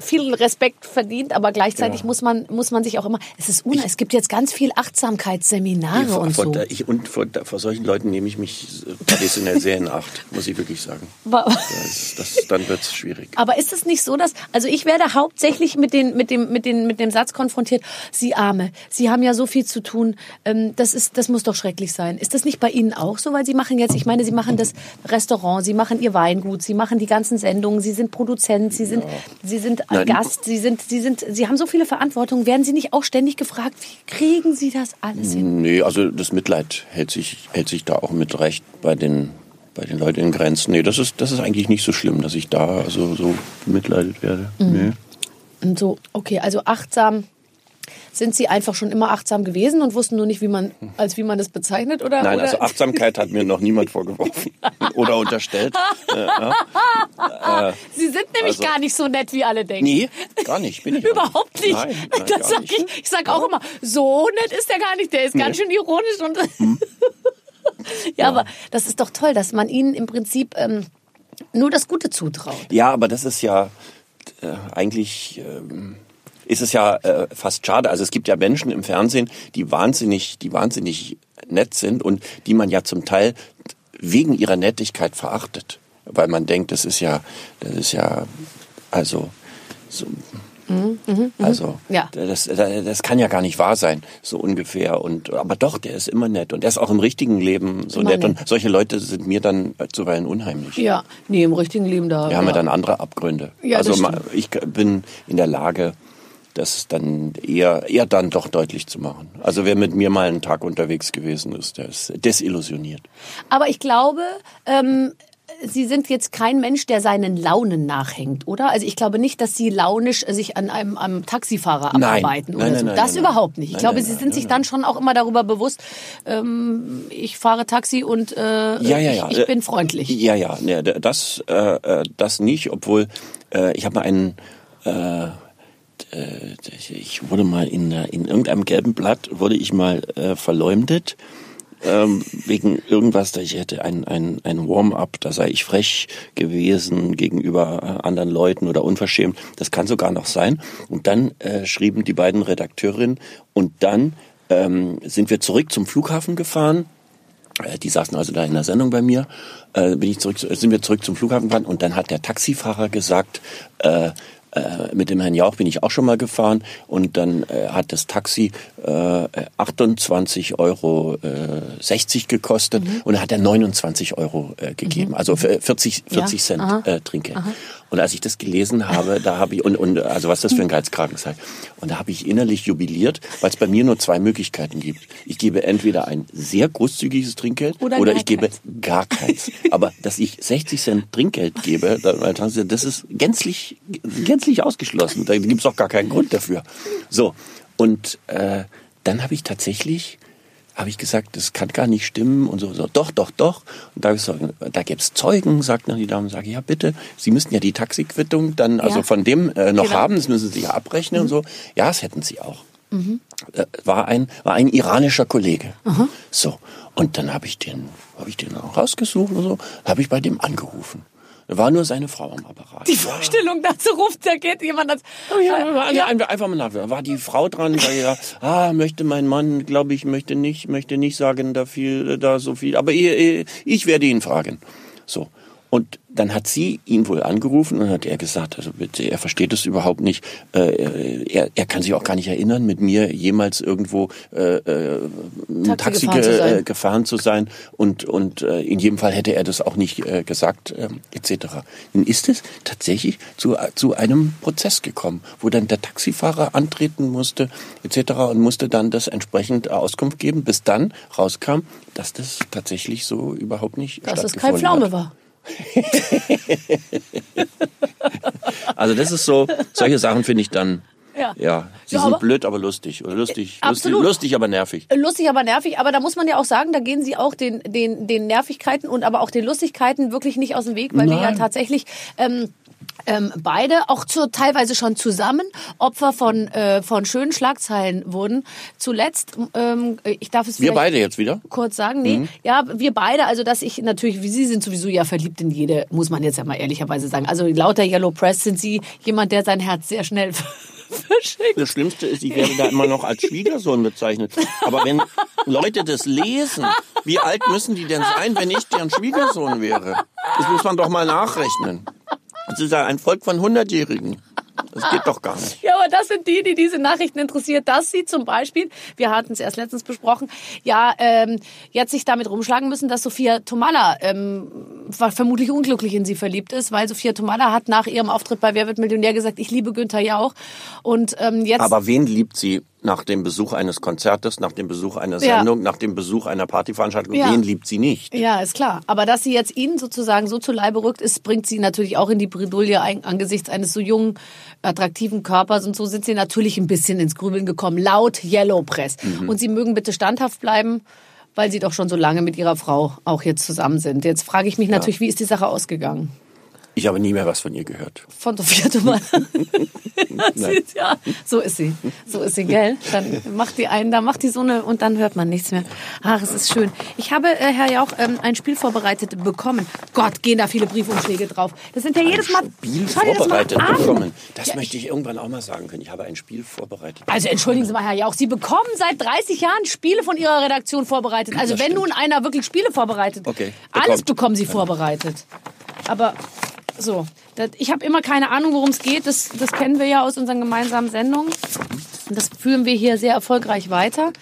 viel Respekt verdient, aber gleichzeitig Ja. muss man muss man sich auch immer. Es ist una, es gibt jetzt ganz viel Achtsamkeitsseminare vor, und vor, so. der- ich, und vor, vor solchen Leuten nehme ich mich traditionell sehr in Acht, muss ich wirklich sagen. Das, das, dann wird es schwierig. Aber ist es nicht so, dass also ich werde hauptsächlich mit den mit dem mit den mit dem Satz konfrontiert: Sie Arme, Sie haben ja so viel zu tun. Ähm, das ist das muss doch schrecklich sein. Ist das nicht bei Ihnen auch so? Weil Sie machen jetzt, ich meine, Sie machen das Restaurant, Sie machen Ihr Weingut, Sie machen die ganzen Sendungen, Sie sind Produzent, Sie sind Sie sind Nein. Gast, Sie sind Sie sind Sie haben so viele Verantwortungen. Werden Sie nicht auch ständig gefragt, wie kriegen Sie das alles hin? Nee, also das Mitleid hält sich, hält sich da auch mit Recht bei den, bei den Leuten in Grenzen. Nee, das ist, das ist eigentlich nicht so schlimm, dass ich da also so bemitleidet werde. Mhm. Nee. Und so, okay, also achtsam. Sind Sie einfach schon immer achtsam gewesen und wussten nur nicht, wie man, als wie man das bezeichnet, oder? Nein, oder? also Achtsamkeit hat mir noch niemand vorgeworfen oder unterstellt. Äh, ja. Sie sind nämlich Also- gar nicht so nett, wie alle denken. Nee, gar nicht. Bin ich Überhaupt nicht. Nein, nein, das sag nicht. ich ich sag auch immer, so nett ist der gar nicht, der ist ganz schön ironisch und Hm. ja, aber das ist doch toll, dass man ihnen im Prinzip ähm, nur das Gute zutraut. Ja, aber das ist ja äh, eigentlich ähm, ist es ja äh, fast schade. Also es gibt ja Menschen im Fernsehen, die wahnsinnig, die wahnsinnig nett sind und die man ja zum Teil wegen ihrer Nettigkeit verachtet, weil man denkt, das ist ja, das ist ja, also so, also Mhm, Ja. das, das kann ja gar nicht wahr sein, so ungefähr. Und aber doch, der ist immer nett und der ist auch im richtigen Leben so Immer nett. Und solche Leute sind mir dann zuweilen unheimlich. Ja, nee, im richtigen Leben da. Wir haben ja ja. dann andere Abgründe. Ja, also ich bin in der Lage, das dann eher, eher dann doch deutlich zu machen. Also wer mit mir mal einen Tag unterwegs gewesen ist, der ist desillusioniert. Aber ich glaube, ähm, Sie sind jetzt kein Mensch, der seinen Launen nachhängt, oder? Also ich glaube nicht, dass Sie launisch sich an einem, einem Taxifahrer Nein. abarbeiten Nein, oder nein, so. nein, das überhaupt nicht. Ich glaube, Sie sind sich dann schon auch immer darüber bewusst, ähm, ich fahre Taxi und äh, Ja, ja, ja. ich, ich bin freundlich. Ja, ja, das, äh, äh, das nicht, obwohl äh, ich habe mal einen, äh, äh, ich wurde mal in, äh, in irgendeinem gelben Blatt, wurde ich mal äh, verleumdet. Ähm, wegen irgendwas, da ich hätte ein, ein, ein Warm-up, da sei ich frech gewesen gegenüber äh, anderen Leuten oder unverschämt. Das kann sogar noch sein. Und dann äh, schrieben die beiden Redakteurinnen und dann ähm, sind wir zurück zum Flughafen gefahren äh, die saßen also da in der Sendung bei mir. Äh, bin ich zurück, sind wir zurück zum Flughafen gefahren und dann hat der Taxifahrer gesagt, äh, äh, mit dem Herrn Jauch bin ich auch schon mal gefahren und dann äh, hat das Taxi äh, 28 Euro äh, 60 gekostet und dann hat er 29 Euro äh, gegeben, also für 40, 40 Ja, Cent aha. Und als ich das gelesen habe, da habe ich und, und also was das für ein Geizkragen sei. Und da habe ich innerlich jubiliert, weil es bei mir nur zwei Möglichkeiten gibt. Ich gebe entweder ein sehr großzügiges Trinkgeld Oder oder, ich gebe gar keins. Aber dass ich 60 Cent Trinkgeld gebe, das ist gänzlich gänzlich ausgeschlossen. Da gibt es auch gar keinen Grund dafür. So und äh, dann habe ich tatsächlich habe ich gesagt, das kann gar nicht stimmen und so, so doch, doch, doch. Und da, gesagt, da gibt's Zeugen, sagt dann die Dame, sage ja bitte, Sie müssten ja die Taxiquittung dann also Ja. von dem äh, noch Genau. haben, das müssen Sie ja abrechnen und so. Ja, das hätten Sie auch. Äh, war ein war ein iranischer Kollege. So und dann habe ich den habe ich den auch rausgesucht und so, habe ich bei dem angerufen. War nur seine Frau am Apparat. Die Vorstellung dazu ruft, da geht jemand als. Oh ja, war- ja. einfach mal nach. War die Frau dran? Sag ich, ja, ah, möchte mein Mann, glaube ich, möchte nicht, möchte nicht sagen, da viel, da so viel. Aber ich, ich werde ihn fragen. So. Und dann hat sie ihn wohl angerufen und hat er gesagt, also bitte, er versteht es überhaupt nicht. Äh, er, er kann sich auch gar nicht erinnern, mit mir jemals irgendwo äh, äh, ein Taxi, Taxi gefahren zu ge, sein. äh, gefahren zu sein. Und, und äh, in jedem Fall hätte er das auch nicht äh, gesagt, äh, etc. Nun ist es tatsächlich zu, zu einem Prozess gekommen, wo dann der Taxifahrer antreten musste, etc. und musste dann das entsprechend Auskunft geben, bis dann rauskam, dass das tatsächlich so überhaupt nicht Dass es kein stattgefunden Pflaume hat. war. Also das ist so, solche Sachen finde ich dann, Ja. ja, sie Ja, sind aber- blöd, aber lustig. Oder lustig, lustig, Absolut. lustig, aber nervig. Lustig, aber nervig. Aber da muss man ja auch sagen, da gehen sie auch den, den, den Nervigkeiten und aber auch den Lustigkeiten wirklich nicht aus dem Weg, weil wir ja Nein. tatsächlich ähm, ähm, beide auch zu, teilweise schon zusammen Opfer von, äh, von schönen Schlagzeilen wurden. Zuletzt, ähm, ich darf es Wir beide jetzt wieder? kurz sagen, nee, ja, wir beide, also dass ich natürlich, wie Sie sind sowieso ja verliebt in jede, muss man jetzt ja mal ehrlicherweise sagen. Also lauter Yellow Press sind Sie jemand, der sein Herz sehr schnell verschickt. Das Schlimmste ist, ich werde da immer noch als Schwiegersohn bezeichnet. Aber wenn Leute das lesen, wie alt müssen die denn sein, wenn ich deren Schwiegersohn wäre? Das muss man doch mal nachrechnen. Das ist ja ein Volk von Hundertjährigen. Das geht doch gar nicht. Ja, aber das sind die, die diese Nachrichten interessiert, dass sie zum Beispiel, wir hatten es erst letztens besprochen, ja, ähm, jetzt sich damit rumschlagen müssen, dass Sophia Tomala ähm, vermutlich unglücklich in sie verliebt ist, weil Sophia Tomala hat nach ihrem Auftritt bei Wer wird Millionär gesagt, ich liebe Günther Jauch. Und ähm, jetzt Aber wen liebt sie nach dem Besuch eines Konzertes, nach dem Besuch einer Ja. Sendung, nach dem Besuch einer Partyveranstaltung? Ja. Wen liebt sie nicht? Ja, ist klar. Aber dass sie jetzt ihn sozusagen so zu Leibe rückt, ist, bringt sie natürlich auch in die Bredouille angesichts eines so jungen, attraktiven Körpers. Und so sind sie natürlich ein bisschen ins Grübeln gekommen, laut Yellow Press. Und sie mögen bitte standhaft bleiben, weil sie doch schon so lange mit ihrer Frau auch jetzt zusammen sind. Jetzt frage ich mich natürlich, wie ist die Sache ausgegangen? Ich habe nie mehr was von ihr gehört. Von Sophia ist- ja, so ist sie. So ist sie, gell? Dann macht die einen, da macht die so eine und dann hört man nichts mehr. Ach, es ist schön. Ich habe, äh, Herr Jauch, ähm, ein Spiel vorbereitet bekommen. Gott, gehen da viele Briefumschläge drauf. Das sind ja jedes Mal. Spiel Schau dir das mal vorbereitet bekommen. Das Ja, möchte ich irgendwann auch mal sagen können. Ich habe ein Spiel vorbereitet. Also entschuldigen Sie mal, Herr Jauch, Sie bekommen seit 30 Jahren Spiele von Ihrer Redaktion vorbereitet. Also Das wenn stimmt. nun einer wirklich Spiele vorbereitet, Okay, alles bekommt. bekommen Sie vorbereitet. Aber so, das, ich habe immer keine Ahnung, worum es geht. Das, das kennen wir ja aus unseren gemeinsamen Sendungen. Und das führen wir hier sehr erfolgreich weiter.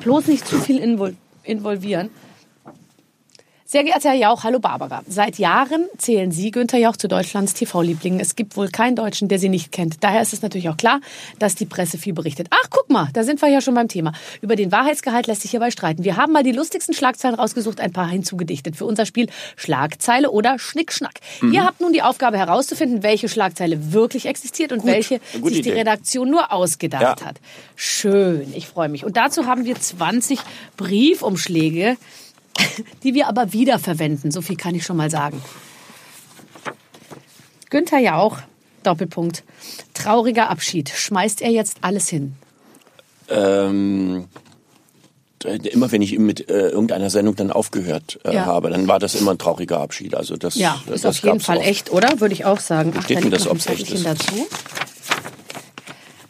Bloß nicht zu viel invol involvieren. Sehr geehrter Herr Jauch, hallo Barbara. Seit Jahren zählen Sie, Günther Jauch, zu Deutschlands TV-Lieblingen. Es gibt wohl keinen Deutschen, der Sie nicht kennt. Daher ist es natürlich auch klar, dass die Presse viel berichtet. Ach, guck mal, da sind wir ja schon beim Thema. Über den Wahrheitsgehalt lässt sich hierbei streiten. Wir haben mal die lustigsten Schlagzeilen rausgesucht, ein paar hinzugedichtet für unser Spiel Schlagzeile oder Schnickschnack. Ihr habt nun die Aufgabe herauszufinden, welche Schlagzeile wirklich existiert und welche gute sich die Idee. Redaktion nur ausgedacht Ja. hat. Schön, ich freue mich. Und dazu haben wir 20 Briefumschläge, die wir aber wiederverwenden. So viel kann ich schon mal sagen. Günther Jauch, Doppelpunkt. Trauriger Abschied. Schmeißt er jetzt alles hin? Ähm, äh, immer wenn ich mit äh, irgendeiner Sendung dann aufgehört äh, Ja. habe, dann war das immer ein trauriger Abschied. Also das, Ja, das ist auf jeden Fall oft. echt, oder? Würde ich auch sagen. Ach, Steht da das, ein ob's echt ist? dazu.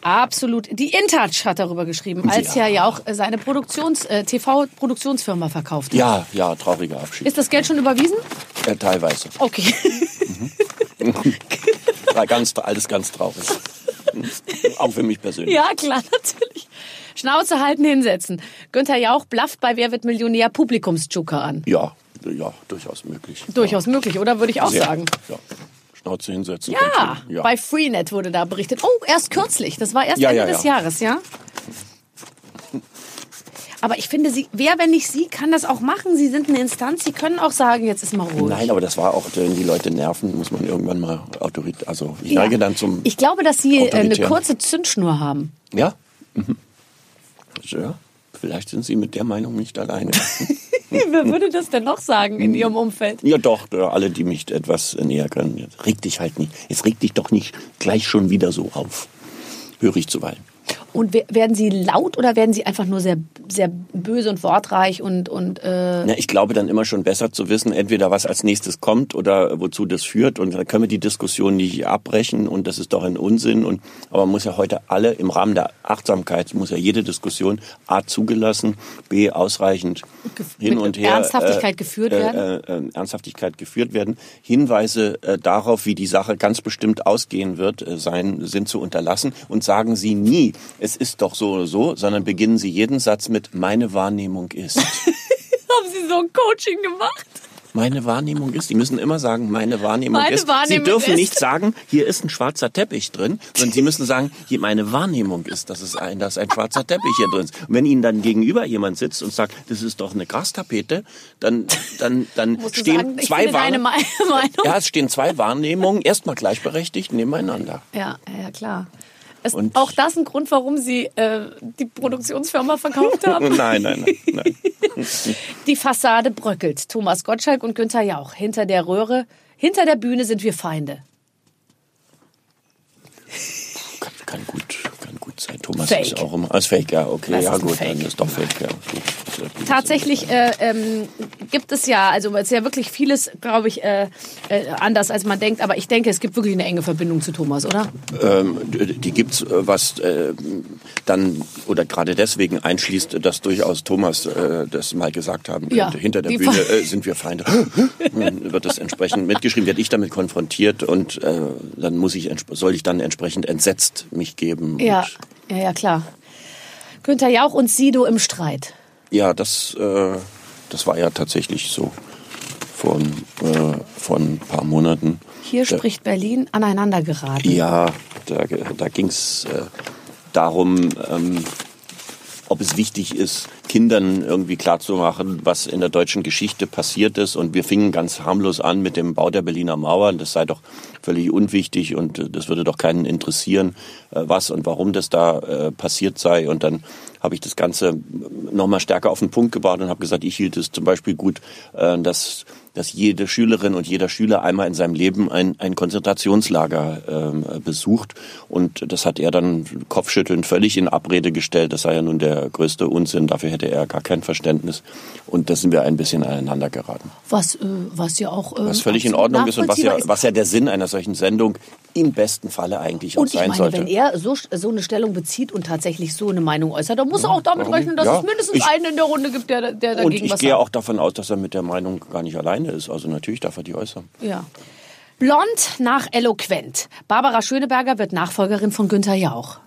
Absolut. Die InTouch hat darüber geschrieben, als Ja. er ja auch seine Produktions, äh, TV-Produktionsfirma verkauft hat. Ja, ja, trauriger Abschied. Ist das Geld schon überwiesen? Ja, teilweise. Okay. War ganz, alles ganz traurig. Auch für mich persönlich. Ja, klar, natürlich. Schnauze halten, hinsetzen. Günther Jauch blafft bei Wer wird Millionär Publikumsjoker an. Ja, ja, durchaus möglich. Durchaus möglich, oder? Würde ich auch Sehr. sagen. Ja. Schnauze hinsetzen. Ja, ja. bei Freenet wurde da berichtet. Oh, erst kürzlich. Das war erst Ja, Ende ja, des ja. Jahres, ja? Aber ich finde, Sie, wer, wenn nicht Sie, kann das auch machen. Sie sind eine Instanz. Sie können auch sagen, jetzt ist mal ruhig. Nein, aber das war auch, wenn die Leute nerven, muss man irgendwann mal Autorität. Also ich Ja. neige dann zum. Ich glaube, dass Sie äh, eine kurze Zündschnur haben. Ja? Mhm. Ja. Vielleicht sind Sie mit der Meinung nicht alleine. wer würde das denn noch sagen in Ihrem Umfeld? ja, doch, ja, alle, die mich etwas näher. Jetzt reg dich halt nicht. Jetzt reg dich doch nicht gleich schon wieder so auf. Höre ich zuweilen. Und we- werden Sie laut oder werden Sie einfach nur sehr, sehr böse und wortreich und, und äh, Ja, ich glaube dann immer schon besser zu wissen, entweder was als nächstes kommt oder wozu das führt. Und dann können wir die Diskussion nicht abbrechen und das ist doch ein Unsinn. Und, aber man muss ja heute alle im Rahmen der Achtsamkeit, muss ja jede Diskussion A zugelassen, B ausreichend hin mit und her. Ernsthaftigkeit geführt werden? Äh, äh, Ernsthaftigkeit geführt werden. Hinweise äh, darauf, wie die Sache ganz bestimmt ausgehen wird, äh, sein, sind zu unterlassen. Und sagen Sie nie, es ist doch so oder so, sondern beginnen Sie jeden Satz mit, meine Wahrnehmung ist. haben Sie so ein Coaching gemacht? Meine Wahrnehmung ist, die müssen immer sagen, meine Wahrnehmung Meine ist. Wahrnehmung Sie dürfen ist. nicht sagen, hier ist ein schwarzer Teppich drin, sondern Sie müssen sagen, hier meine Wahrnehmung ist, dass es ein, dass ein schwarzer Teppich hier drin ist. Und wenn Ihnen dann gegenüber jemand sitzt und sagt, das ist doch eine Grastapete, dann, dann, dann stehen sagen, zwei Wahrnehmungen. Ja, es stehen zwei Wahrnehmungen erstmal gleichberechtigt nebeneinander. Ja, ja, klar. Ist Und- auch das ein Grund, warum Sie äh, die Produktionsfirma verkauft haben? Nein, nein, nein, nein. Die Fassade bröckelt. Thomas Gottschalk und Günther Jauch. Hinter der Röhre, hinter der Bühne sind wir Feinde. Kann, kann gut, sein. Thomas Fake. ist auch immer als Fake, ja, okay, Das ja gut, Fake. dann ist doch Fake, ja. Tatsächlich äh, ähm, gibt es ja, also es ist ja wirklich vieles, glaube ich, äh, äh, anders als man denkt. Aber ich denke, es gibt wirklich eine enge Verbindung zu Thomas, oder? Ähm, die gibt's, äh, was äh, dann oder gerade deswegen einschließt, dass durchaus Thomas äh, das mal gesagt haben könnte. Ja, Hinter der Bühne sind wir Feinde. dann wird das entsprechend mitgeschrieben, werde ich damit konfrontiert und dann muss ich soll ich dann entsprechend entsetzt mich geben. Ja, Und, ja, ja, klar. Günther Jauch und Sido im Streit. ja, das äh, das war ja tatsächlich so vor, äh, vor ein paar Monaten. Hier Da- spricht Berlin aneinander geraten. Ja, da, da ging es äh, darum, ähm, ob es wichtig ist, Kindern irgendwie klarzumachen, was in der deutschen Geschichte passiert ist. Und wir fingen ganz harmlos an mit dem Bau der Berliner Mauer. Das sei doch völlig unwichtig und äh, das würde doch keinen interessieren, äh, was und warum das da äh, passiert sei. Und dann habe ich das Ganze nochmal stärker auf den Punkt gebaut und habe gesagt, ich hielt es zum Beispiel gut, dass dass jede Schülerin und jeder Schüler einmal in seinem Leben ein, ein Konzentrationslager ähm, besucht. Und das hat er dann kopfschüttelnd völlig in Abrede gestellt. Das sei ja nun der größte Unsinn. Dafür hätte er gar kein Verständnis. Und da sind wir ein bisschen aneinander geraten. Was, äh, was ja auch. Äh, Was völlig in Ordnung ist und was ja, was ja der Sinn einer solchen Sendung im besten Falle eigentlich auch Und ich sein meine, sollte. wenn er so, so eine Stellung bezieht und tatsächlich so eine Meinung äußert, dann muss er auch damit warum rechnen, dass nicht? es Ja, mindestens ich- einen in der Runde gibt, der, der und dagegen ich was gehe sagt. auch davon aus, dass er mit der Meinung gar nicht alleine ist. Also natürlich darf er die äußern. Ja. Blond nach eloquent. Barbara Schöneberger wird Nachfolgerin von Günther Jauch.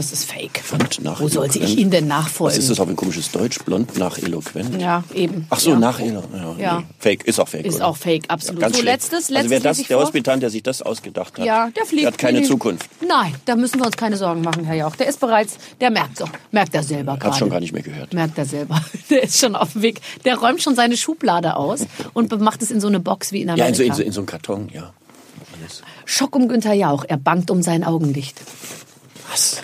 Das ist fake. Blond nach Wo sollte ich eloquent? Ihnen denn Was nachfolgen? ist das auf ein komisches Deutsch? Blond nach eloquent? Ja, eben. Ach so, ja. nach Elo. Ja, Ja. Fake, ist auch fake. Ist oder? auch fake, absolut. ganz so, schlecht. letztes, letztes Also wer das, der. Hospitant, der sich das ausgedacht hat, Ja, der fliegt. hat keine Zukunft. Nein, da müssen wir uns keine Sorgen machen, Herr Jauch. Der ist bereits, der merkt so. Merkt er selber gerade. Hat schon gar nicht mehr gehört. Merkt er selber. Der ist schon auf dem Weg. Der räumt schon seine Schublade aus und macht es in so eine Box wie in Ja, Amerika. in so, in, so, in so einem Karton, ja. Alles. Schock um Günther Jauch. Er bangt um sein Augenlicht. Was?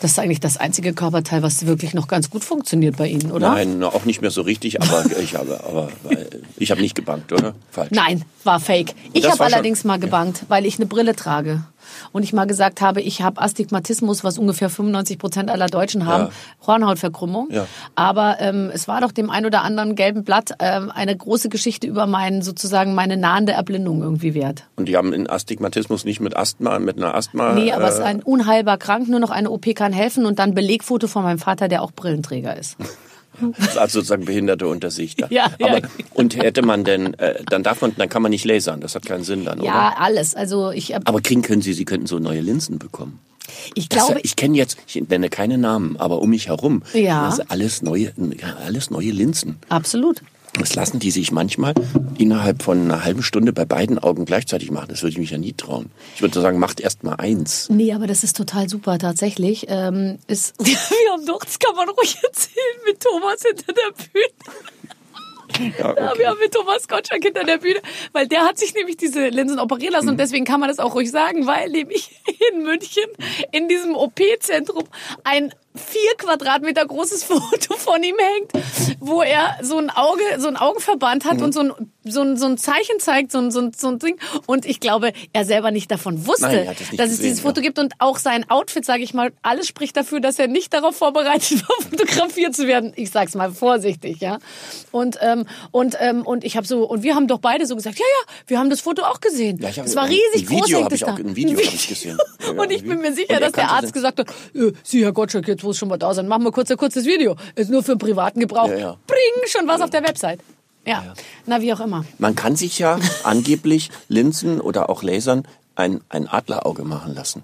Das ist eigentlich das einzige Körperteil, was wirklich noch ganz gut funktioniert bei Ihnen, oder? Nein, auch nicht mehr so richtig, aber ich habe, aber weil- ich habe nicht gebankt, oder? Falsch. Nein, war fake. Ich habe war schon- allerdings mal gebankt, weil ich eine Brille trage. Und ich mal gesagt habe, ich habe Astigmatismus, was ungefähr 95 Prozent aller Deutschen haben, Ja. Hornhautverkrümmung. Ja. Aber ähm, es war doch dem ein oder anderen gelben Blatt ähm, eine große Geschichte über meinen sozusagen meine nahende Erblindung irgendwie wert. Und die haben in Astigmatismus nicht mit Asthma, mit einer Asthma. Nee, aber es ist äh, ein unheilbar krank, nur noch eine OP kann helfen und dann Belegfoto von meinem Vater, der auch Brillenträger ist. also sozusagen Behinderte unter sich. Da. Ja, ja. aber, Und hätte man denn, äh, dann darf man, dann kann man nicht lasern. Das hat keinen Sinn dann, Ja, oder? alles. Also ich, hab- Aber kriegen können Sie, Sie könnten so neue Linsen bekommen. ich Das, glaube, ich kenne jetzt, ich nenne keine Namen, aber um mich herum, Ja. das ist alles neue, alles neue Linsen. absolut. Das lassen die sich manchmal innerhalb von einer halben Stunde bei beiden Augen gleichzeitig machen. Das würde ich mich ja nie trauen. Ich würde sagen, macht erst mal eins. Nee, aber das ist total super tatsächlich. Ähm, ist, wir haben doch, das kann man ruhig erzählen, mit Thomas hinter der Bühne. Ja, okay. wir haben mit Thomas Gottschalk hinter der Bühne, weil der hat sich nämlich diese Linsen operieren lassen Mhm. und deswegen kann man das auch ruhig sagen, weil nämlich in München in diesem OP-Zentrum ein vier Quadratmeter großes Foto von ihm hängt, wo er so ein Auge, so ein Augenverband Mhm. hat und so ein so ein, so ein Zeichen zeigt, so ein, so, ein, so ein Ding. Und ich glaube, er selber nicht davon wusste, Nein, es nicht dass es gesehen, dieses Foto ja. gibt. Und auch sein Outfit, sage ich mal, alles spricht dafür, dass er nicht darauf vorbereitet war, fotografiert zu werden. Ich sag's mal vorsichtig, ja. Und, ähm, und, ähm, und ich habe so, und wir haben doch beide so gesagt, ja, ja, wir haben das Foto auch gesehen. Ja, es war riesig Video groß, hängt hab es ich da. auch- ein Video hab ich gesehen. Ja, und ich bin mir Video. sicher, er dass der Arzt gesagt hat, äh, Sie, Herr Gottschalk, jetzt wo es schon mal da sind, machen wir kurz ein kurzes Video. Ist nur für den privaten Gebrauch. Ja, ja. Bring, schon was auf der Website. Ja. na wie auch immer. Man kann sich ja angeblich Linsen oder auch Lasern ein, ein Adlerauge machen lassen.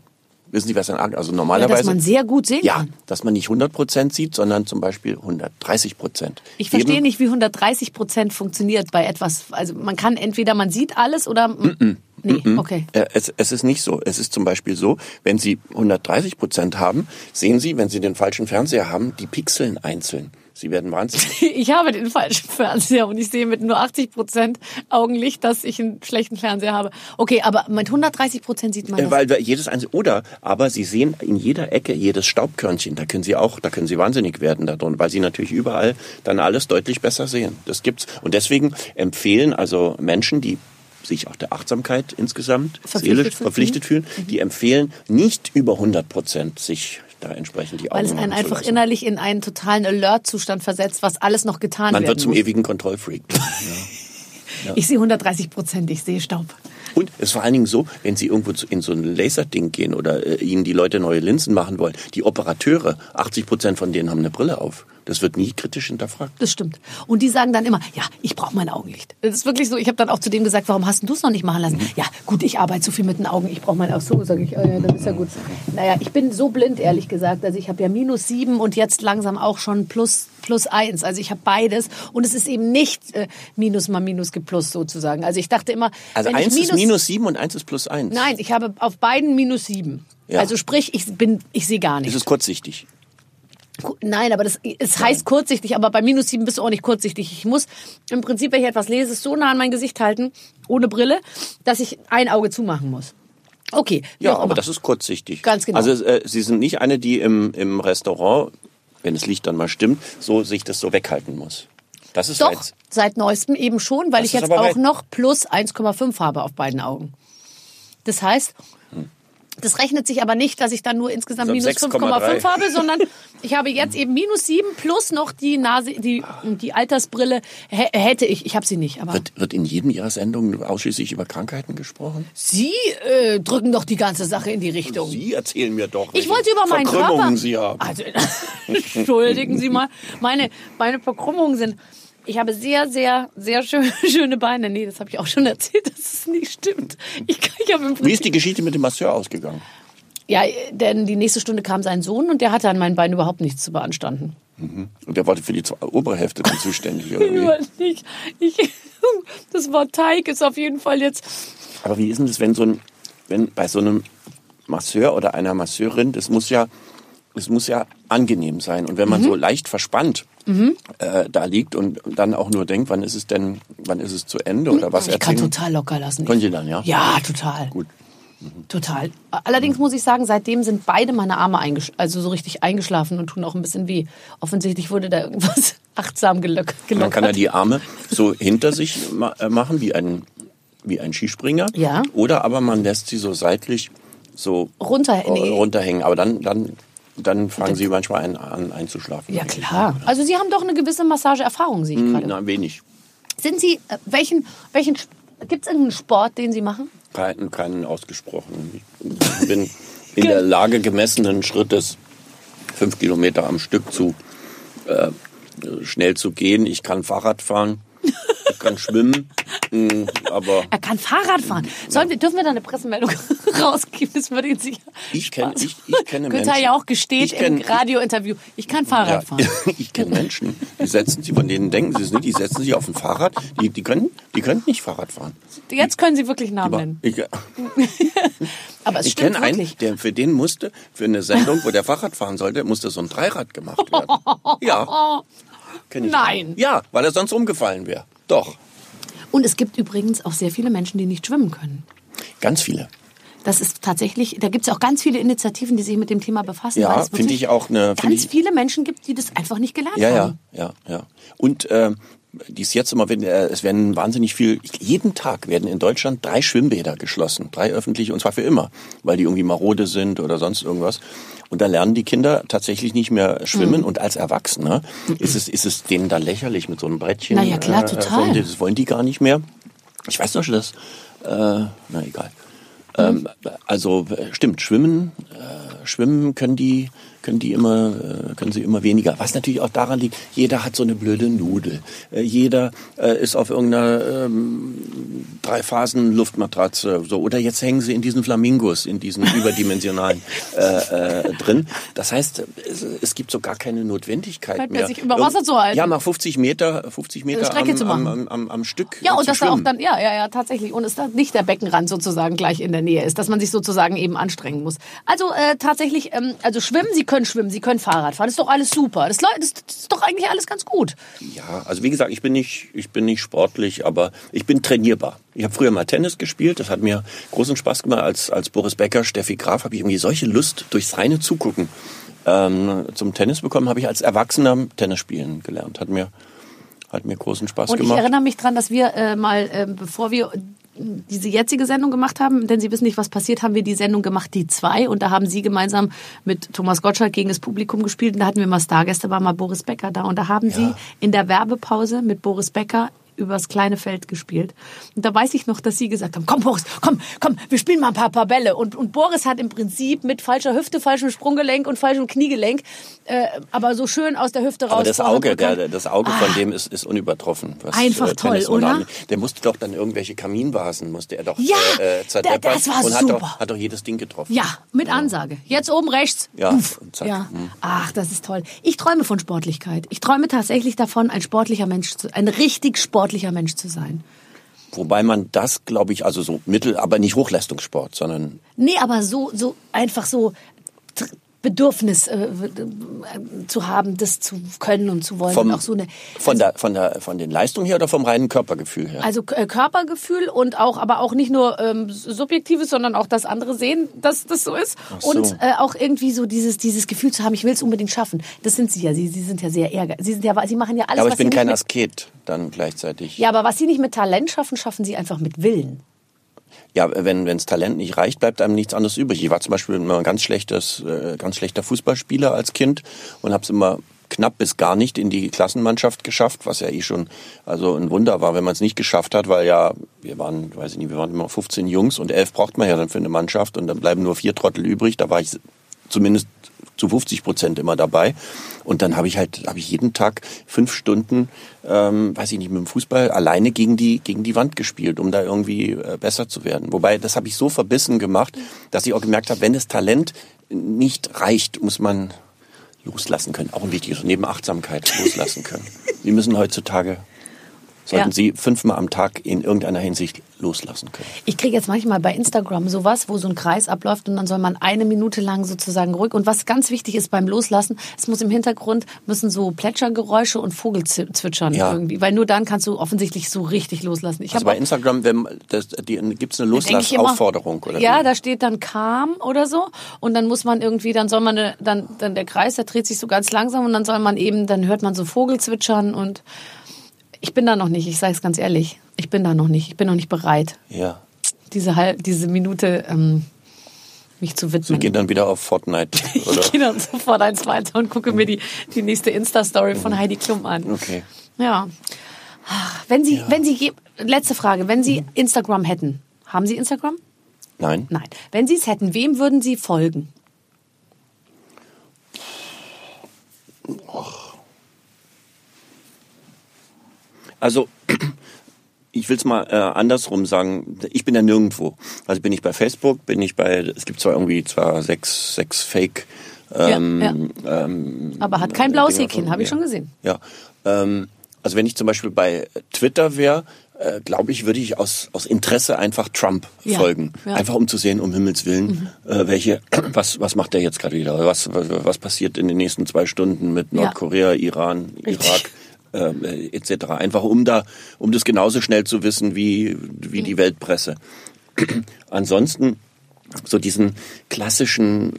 Wissen Sie, was ein Adler, also Ja, normalerweise... dass man sehr gut sehen Ja, kann. dass man nicht 100% sieht, sondern zum Beispiel 130%. Ich verstehe Eben- nicht, wie 130 Prozent funktioniert bei etwas. Also man kann entweder man sieht alles oder nee, okay. Äh, Es, es ist nicht so. Es ist zum Beispiel so, wenn Sie 130 Prozent haben, sehen Sie, wenn Sie den falschen Fernseher haben, die Pixeln einzeln. Sie werden wahnsinnig. Ich habe den falschen Fernseher und ich sehe mit nur 80 Prozent Augenlicht, dass ich einen schlechten Fernseher habe. Okay, aber mit 130 Prozent sieht man Äh, das. Weil jedes einzelne oder aber Sie sehen in jeder Ecke jedes Staubkörnchen. Da können Sie auch, da können Sie wahnsinnig werden da drin, weil Sie natürlich überall dann alles deutlich besser sehen. Das gibt's und deswegen empfehlen also Menschen, die sich auch der Achtsamkeit insgesamt Verpflichtet seelisch fühlen. Mhm. verpflichtet fühlen, die empfehlen nicht über 100 Prozent sich da entsprechend die Augen weil es einen einfach lassen. innerlich in einen totalen Alert-Zustand versetzt, was alles noch getan Man werden wird zum muss. ewigen Kontrollfreak. Ich sehe 130 Prozent, ich sehe Staub. Und es ist vor allen Dingen so, wenn Sie irgendwo in so ein Laserding gehen oder äh, Ihnen die Leute neue Linsen machen wollen, die Operateure, 80 Prozent von denen haben eine Brille auf. Das wird nie kritisch hinterfragt. Das stimmt. Und die sagen dann immer, ja, ich brauche mein Augenlicht. Das ist wirklich so. Ich habe dann auch zu dem gesagt, warum hast du es noch nicht machen lassen? Mhm. Ja, gut, ich arbeite so viel mit den Augen, ich brauche mein Auge. So sage ich, oh ja, dann ist ja gut. Naja, ich bin so blind, ehrlich gesagt. Also ich habe ja minus sieben und jetzt langsam auch schon plus plus eins. Also ich habe beides und es ist eben nicht äh, minus mal minus gibt plus sozusagen. Also ich dachte immer, Also eins minus, ist minus sieben und eins ist plus eins. Nein, ich habe auf beiden minus sieben. Ja. Also sprich, ich bin, ich sehe gar Es nicht. ist kurzsichtig. Nein, aber das es heißt kurzsichtig, aber bei minus sieben bist du auch nicht kurzsichtig. Ich muss im Prinzip, wenn ich etwas lese, so nah an mein Gesicht halten, ohne Brille, dass ich ein Auge zumachen muss. Okay. Ja, aber das ist kurzsichtig. Ganz genau. Also äh, Sie sind nicht eine, die im, im Restaurant, wenn das Licht dann mal stimmt, so sich das so weghalten muss. Das ist Doch, jetzt. seit neuestem eben schon, weil Das ich jetzt auch noch plus 1,5 habe auf beiden Augen. Das heißt, das rechnet sich aber nicht, dass ich dann nur insgesamt minus 6,3. 5,5 habe, sondern ich habe jetzt eben minus 7 plus noch die Nase, die, die Altersbrille hä- hätte ich. Ich habe sie nicht, aber Wird, wird in jedem Ihrer Sendungen ausschließlich über Krankheiten gesprochen? Sie äh, drücken doch die ganze Sache in die Richtung. Sie erzählen mir doch. Ich wollte über meinen Verkrümmungen Körper. Sie haben. Also, entschuldigen Sie mal. Meine, meine Verkrümmungen sind. Ich habe sehr, sehr, sehr schöne, schöne Beine. Nee, das habe ich auch schon erzählt, dass es nicht stimmt. Ich, ich habe im Wie ist die Geschichte mit dem Masseur ausgegangen? ja, denn die nächste Stunde kam sein Sohn und der hatte an meinen Beinen überhaupt nichts zu beanstanden. Und der war für die obere Hälfte dann zuständig, oder Ich wie? nicht. Ich, das war Teig, ist auf jeden Fall jetzt. Aber wie ist denn das, wenn so ein, wenn bei so einem Masseur oder einer Masseurin, das muss ja, es muss ja angenehm sein. Und wenn Mhm. man so leicht verspannt äh, da liegt und dann auch nur denkt, wann ist es denn, wann ist es zu Ende oder was ich kann erzählen? total locker lassen. Können Sie dann, ja? Ja, total. Gut. Total. Allerdings muss ich sagen, seitdem sind beide meine Arme also so richtig eingeschlafen und tun auch ein bisschen weh. Offensichtlich wurde da irgendwas achtsam gelock Man gelockert. kann ja die Arme so hinter sich ma äh, machen, wie ein, wie ein Skispringer. Ja. Oder aber man lässt sie so seitlich so Runter- äh, nee. runterhängen. Aber dann, dann, dann fangen sie manchmal ein, an einzuschlafen. ja, klar. Also Sie haben doch eine gewisse Massageerfahrung, sehe ich gerade. Na, wenig. Sind Sie, äh, welchen, welchen, gibt es irgendeinen Sport, den Sie machen? Keinen, keinen ausgesprochenen. Ich bin in der Lage, gemessenen Schrittes fünf Kilometer am Stück zu äh, schnell zu gehen. Ich kann Fahrrad fahren, ich kann schwimmen, mh, aber Er kann Fahrrad fahren. Sollen wir, dürfen wir da eine Pressemeldung rausgeben? Das würde ihn sicher. ich kenne Spaß ich, ich kenne Günther Menschen. ja auch gesteht Ich kenn- im Radiointerview, ich kann Fahrrad Ja, fahren. ich kenne Menschen, die setzen sie, von denen denken sie es nicht, die setzen sich auf ein Fahrrad, die, die können, die können nicht Fahrrad fahren. Jetzt können Sie wirklich Namen nennen. ich, Aber es ich kenne einen, der für den musste, für eine Sendung, wo der Fahrrad fahren sollte, musste so ein Dreirad gemacht werden. Ja. Kenn. Nein. Ja, weil er sonst umgefallen wäre. Doch. Und es gibt übrigens auch sehr viele Menschen, die nicht schwimmen können. Ganz viele. Das ist tatsächlich, da gibt es auch ganz viele Initiativen, die sich mit dem Thema befassen. Ja, finde ich auch eine- Ganz ich- viele Menschen gibt, die das einfach nicht gelernt Ja, ja, haben. ja, ja. Und äh, die es jetzt immer, wenn, äh, es werden wahnsinnig viel, jeden Tag werden in Deutschland drei Schwimmbäder geschlossen, drei öffentliche, und zwar für immer, weil die irgendwie marode sind oder sonst irgendwas. Und da lernen die Kinder tatsächlich nicht mehr schwimmen. Mhm. Und als Erwachsener ist es, ist es denen dann lächerlich mit so einem Brettchen. Na ja, klar, äh, total. so, Das wollen die gar nicht mehr. Ich weiß noch schon, dass, äh, na egal. Ähm, also äh, stimmt, schwimmen, äh, schwimmen können die, können die immer, äh, können sie immer weniger. Was natürlich auch daran liegt, jeder hat so eine blöde Nudel. Äh, jeder äh, ist auf irgendeiner ähm, drei Phasen Luftmatratze so oder jetzt hängen sie in diesen Flamingos, in diesen überdimensionalen äh, äh, drin. Das heißt, es, es gibt so gar keine Notwendigkeit mir mehr. sich über Wasser zu halten. Ja, mal 50 Meter, 50 Meter Strecke am, zu machen. am, am, am, Stück. Ja, und zu dass da auch dann, ja, ja, ja, tatsächlich. Und es da nicht der Beckenrand sozusagen gleich in der Nähe ist, dass man sich sozusagen eben anstrengen muss. Also äh, tatsächlich, ähm, also schwimmen, Sie können schwimmen, Sie können Fahrrad fahren, das ist doch alles super. Das, das, das ist doch eigentlich alles ganz gut. Ja, also wie gesagt, ich bin nicht, ich bin nicht sportlich, aber ich bin trainierbar. Ich habe früher mal Tennis gespielt, das hat mir großen Spaß gemacht. Als, als Boris Becker, Steffi Graf habe ich irgendwie solche Lust durchs reine Zugucken ähm, zum Tennis bekommen, habe ich als Erwachsener Tennis spielen gelernt. Hat mir, hat mir großen Spaß Und ich gemacht. erinnere mich dran, dass wir äh, mal, äh, bevor wir diese jetzige Sendung gemacht haben, denn Sie wissen nicht, was passiert, haben wir die Sendung gemacht, die zwei. Und da haben Sie gemeinsam mit Thomas Gottschalk gegen das Publikum gespielt. Und da hatten wir mal Stargäste, war mal Boris Becker da. Und da haben Sie in der Werbepause mit Boris Becker übers kleine Feld gespielt. Und da weiß ich noch, dass Sie gesagt haben, komm Boris, komm, komm, wir spielen mal ein paar, paar Bälle. Und, und Boris hat im Prinzip mit falscher Hüfte, falschem Sprunggelenk und falschem Kniegelenk, äh, aber so schön aus der Hüfte raus. Aber das Auge, der, das Auge von dem ist, ist unübertroffen. Was, Ah. Einfach äh, toll, oder? Der musste doch dann irgendwelche Kaminvasen, musste er doch Ja, äh, äh, zerdeppern da- das war und hat super. doch, hat doch jedes Ding getroffen. Ja, mit Ansage. Jetzt oben rechts. Ja, ja. Hm. Ach, das ist toll. Ich träume von Sportlichkeit. Ich träume tatsächlich davon, ein sportlicher Mensch zu, ein richtig sportlicher Mensch zu sein. Wobei man das, glaube ich, also so mittel, aber nicht Hochleistungssport, sondern Nee, aber so, so einfach so Bedürfnis äh, äh, zu haben, das zu können und zu wollen. vom, und auch so eine, von, der, von, der, von den Leistungen her oder vom reinen Körpergefühl her? Also äh, Körpergefühl und auch, aber auch nicht nur ähm, subjektives, sondern auch das andere sehen, dass das so ist. so. Und äh, auch irgendwie so dieses, dieses Gefühl zu haben, ich will es unbedingt schaffen. Das sind sie ja. Sie, sie sind ja sehr ehrgeizig. Sie sind ja, sie machen ja alles, aber was ich bin sie kein Asket dann gleichzeitig. Ja, aber was sie nicht mit Talent schaffen, schaffen sie einfach mit Willen. Ja, wenn wenns Talent nicht reicht, bleibt einem nichts anderes übrig. Ich war zum Beispiel immer ein ganz schlechtes, äh, ganz schlechter Fußballspieler als Kind und habe es immer knapp bis gar nicht in die Klassenmannschaft geschafft, was ja eh schon also ein Wunder war, wenn man es nicht geschafft hat, weil ja wir waren, weiß ich nicht, wir waren immer 15 Jungs und elf braucht man ja dann für eine Mannschaft und dann bleiben nur vier Trottel übrig. Da war ich zumindest zu 50 Prozent immer dabei. Und dann habe ich halt, habe ich jeden Tag fünf Stunden, ähm, weiß ich nicht, mit dem Fußball alleine gegen die gegen die Wand gespielt, um da irgendwie äh, besser zu werden. Wobei das habe ich so verbissen gemacht, dass ich auch gemerkt habe, wenn das Talent nicht reicht, muss man loslassen können. Auch ein wichtiges neben Achtsamkeit loslassen können. Sie müssen heutzutage sollten Ja. Sie fünfmal am Tag in irgendeiner Hinsicht loslassen können. Ich kriege jetzt manchmal bei Instagram sowas, wo so ein Kreis abläuft und dann soll man eine Minute lang sozusagen ruhig. Und was ganz wichtig ist beim Loslassen, es muss im Hintergrund müssen so Plätschergeräusche und Vogelzwitschern Ja. irgendwie, weil nur dann kannst du offensichtlich so richtig loslassen. Ich Also bei Instagram die, gibt's eine Loslassaufforderung oder Ja, wie? da steht dann calm oder so und dann muss man irgendwie, dann soll man eine, dann dann der Kreis, der dreht sich so ganz langsam und dann soll man eben, dann hört man so Vogelzwitschern und ich bin da noch nicht. Ich sage es ganz ehrlich, ich bin da noch nicht. Ich bin noch nicht bereit, ja. diese diese Minute ähm, mich zu Sie widmen. gehen dann wieder auf Fortnite, oder? ich gehe dann sofort eins weiter und gucke mir die, die nächste Insta-Story von Heidi Klum an. Okay. Ja. Wenn Sie, wenn Sie, letzte Frage, wenn Sie Instagram hätten, haben Sie Instagram? Nein. Nein. Wenn Sie es hätten, wem würden Sie folgen? Also, ich will es mal äh, andersrum sagen. Ich bin ja nirgendwo. Also bin ich bei Facebook, bin ich bei, es gibt zwar irgendwie zwar sechs, sechs Fake, ähm, ja. ähm, Aber hat kein blaues Häkchen, habe ich schon gesehen. Ja. Ähm, also wenn ich zum Beispiel bei Twitter wäre, äh, glaube ich, würde ich aus, aus Interesse einfach Trump Ja, folgen. ja. Einfach um zu sehen, um Himmels Willen, äh, welche, was, was macht der jetzt gerade wieder? Was, was, was passiert in den nächsten zwei Stunden mit Ja. Nordkorea, Iran. Irak? Ähm, äh, etc. Einfach um da, um das genauso schnell zu wissen wie wie die Weltpresse. Ansonsten so diesen klassischen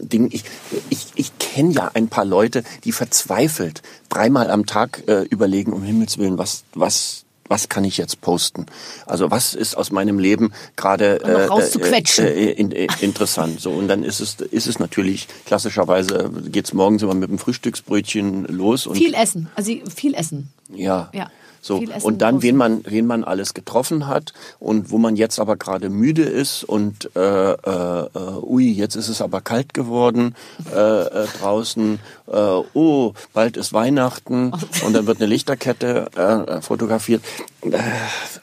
Ding. Ich, ich, ich kenne ja ein paar Leute, die verzweifelt dreimal am Tag äh, überlegen, um Himmels Willen, was, was was kann ich jetzt posten? Also was ist aus meinem Leben gerade rauszuquetschen. äh, äh, in, äh, interessant? So und dann ist es ist es natürlich klassischerweise geht's morgens immer mit dem Frühstücksbrötchen los und Viel essen. Also viel essen. ja. Ja. So, und dann, wen man, wen man alles getroffen hat und wo man jetzt aber gerade müde ist und äh, äh, ui, jetzt ist es aber kalt geworden äh, äh, draußen, äh, oh, bald ist Weihnachten und dann wird eine Lichterkette äh, fotografiert. Äh,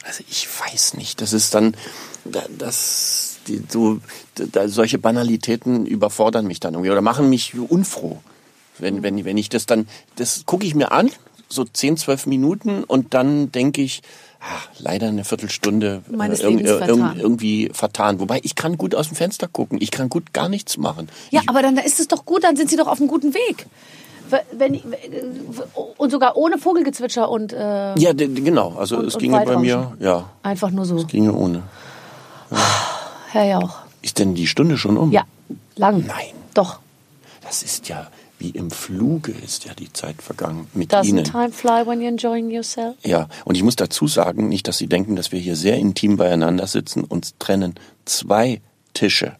also ich weiß nicht, das ist dann, da- das, die, so, da, solche Banalitäten überfordern mich dann irgendwie oder machen mich unfroh. Wenn, wenn, wenn ich das dann, das gucke ich mir an, so 10, 12 Minuten und dann denke ich, ah, leider eine Viertelstunde äh, Meines irg- Lebens vertan. irgendwie vertan. Wobei ich kann gut aus dem Fenster gucken, ich kann gut gar nichts machen. Ja, ich, aber dann ist es doch gut, dann sind sie doch auf einem guten Weg. Wenn, und sogar ohne Vogelgezwitscher und äh, ja, genau. Also Und- es ginge bei mir, ja, einfach nur so. es ginge ohne. Herr Jauch. Ist denn die Stunde schon um? Ja, lang. Nein. Doch. Das ist ja wie im Fluge ist ja die Zeit vergangen mit Doesn't Ihnen. time fly when you're enjoying yourself? Ja, und ich muss dazu sagen, nicht, dass Sie denken, dass wir hier sehr intim beieinander sitzen. Uns trennen zwei Tische,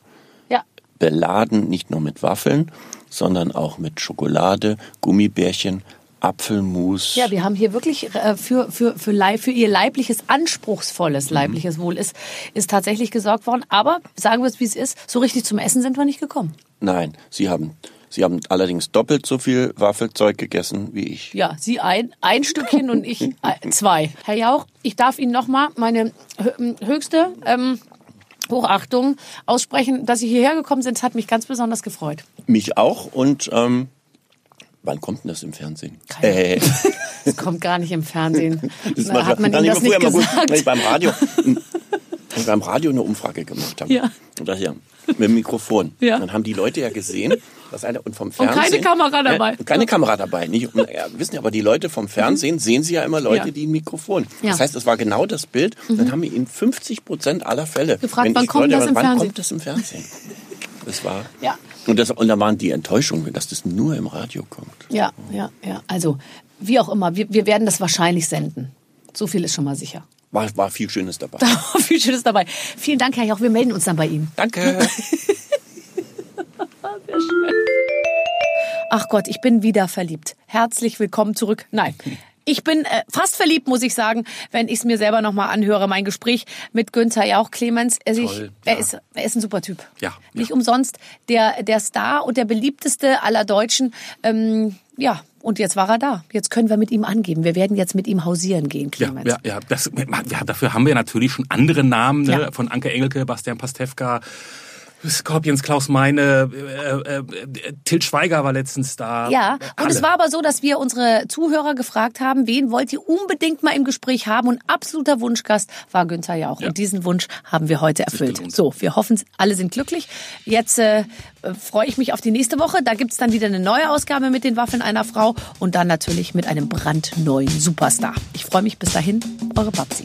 Ja. beladen nicht nur mit Waffeln, sondern auch mit Schokolade, Gummibärchen, Apfelmus. Ja, wir haben hier wirklich äh, für, für, für, Leib, für ihr leibliches, anspruchsvolles leibliches Wohl ist, ist tatsächlich gesorgt worden. Aber sagen wir es, wie es ist, so richtig zum Essen sind wir nicht gekommen. Nein, Sie haben, Sie haben allerdings doppelt so viel Waffelzeug gegessen wie ich. Ja, Sie ein, ein Stückchen und ich ein- zwei. Herr Jauch, ich darf Ihnen nochmal meine hö- höchste ähm, Hochachtung aussprechen, dass Sie hierher gekommen sind. Das hat mich ganz besonders gefreut. Mich auch und ähm, wann kommt denn das im Fernsehen? Keine Äh, Das kommt gar nicht im Fernsehen. das hat man dann Ihnen das nicht gut, gesagt. ich beim Radio, wenn ich beim Radio eine Umfrage gemacht habe. Ja. Und das ja mit dem Mikrofon. Ja. Dann haben die Leute ja gesehen, dass einer und vom keine Fernsehen Kamera dabei. Ja, keine Kamera dabei. Nicht, und, ja, wissen ja, aber die Leute vom Fernsehen sehen sie ja immer Leute, Ja. die ein Mikrofon. Ja. Mhm. Das heißt, es war genau das Bild. Dann haben wir in 50 Prozent aller Fälle Gefragt, wenn wann kommt Leute- das im wann Fernsehen? kommt das im Fernsehen? Das war Ja. und, das, und da waren die Enttäuschungen, dass das nur im Radio kommt. Ja, ja, ja. Also, wie auch immer, wir, wir werden das wahrscheinlich senden. So viel ist schon mal sicher. War, war viel Schönes dabei. Da war viel Schönes dabei. Vielen Dank, Herr Jauch. Wir melden uns dann bei Ihnen. Danke. Ach Gott, ich bin wieder verliebt. Herzlich willkommen zurück. Nein. Ich bin äh, fast verliebt, muss ich sagen, wenn ich es mir selber nochmal anhöre. Mein Gespräch mit Günther Jauch Clemens. Also ich, Toll, er, ja. ist, er ist ein super Typ. Ja, Nicht ja. umsonst der, der Star und der beliebteste aller Deutschen. Ähm, ja, und jetzt war er da. Jetzt können wir mit ihm angeben. Wir werden jetzt mit ihm hausieren gehen, Ja, Clemens. ja, ja, das, ja, dafür haben wir natürlich schon andere Namen, ne? Ja. von Anke Engelke, Bastian Pastewka, Scorpions, Klaus Meine, äh, äh, äh, Til Schweiger war letztens da. Ja, und Alle. es war aber so, dass wir unsere Zuhörer gefragt haben, wen wollt ihr unbedingt mal im Gespräch haben? Und absoluter Wunschgast war Günther Jauch. Ja. Und diesen Wunsch haben wir heute erfüllt. So, wir hoffen, alle sind glücklich. Jetzt äh, äh, freue ich mich auf die nächste Woche. Da gibt's dann wieder eine neue Ausgabe mit den Waffeln einer Frau und dann natürlich mit einem brandneuen Superstar. Ich freue mich bis dahin, eure Babsi.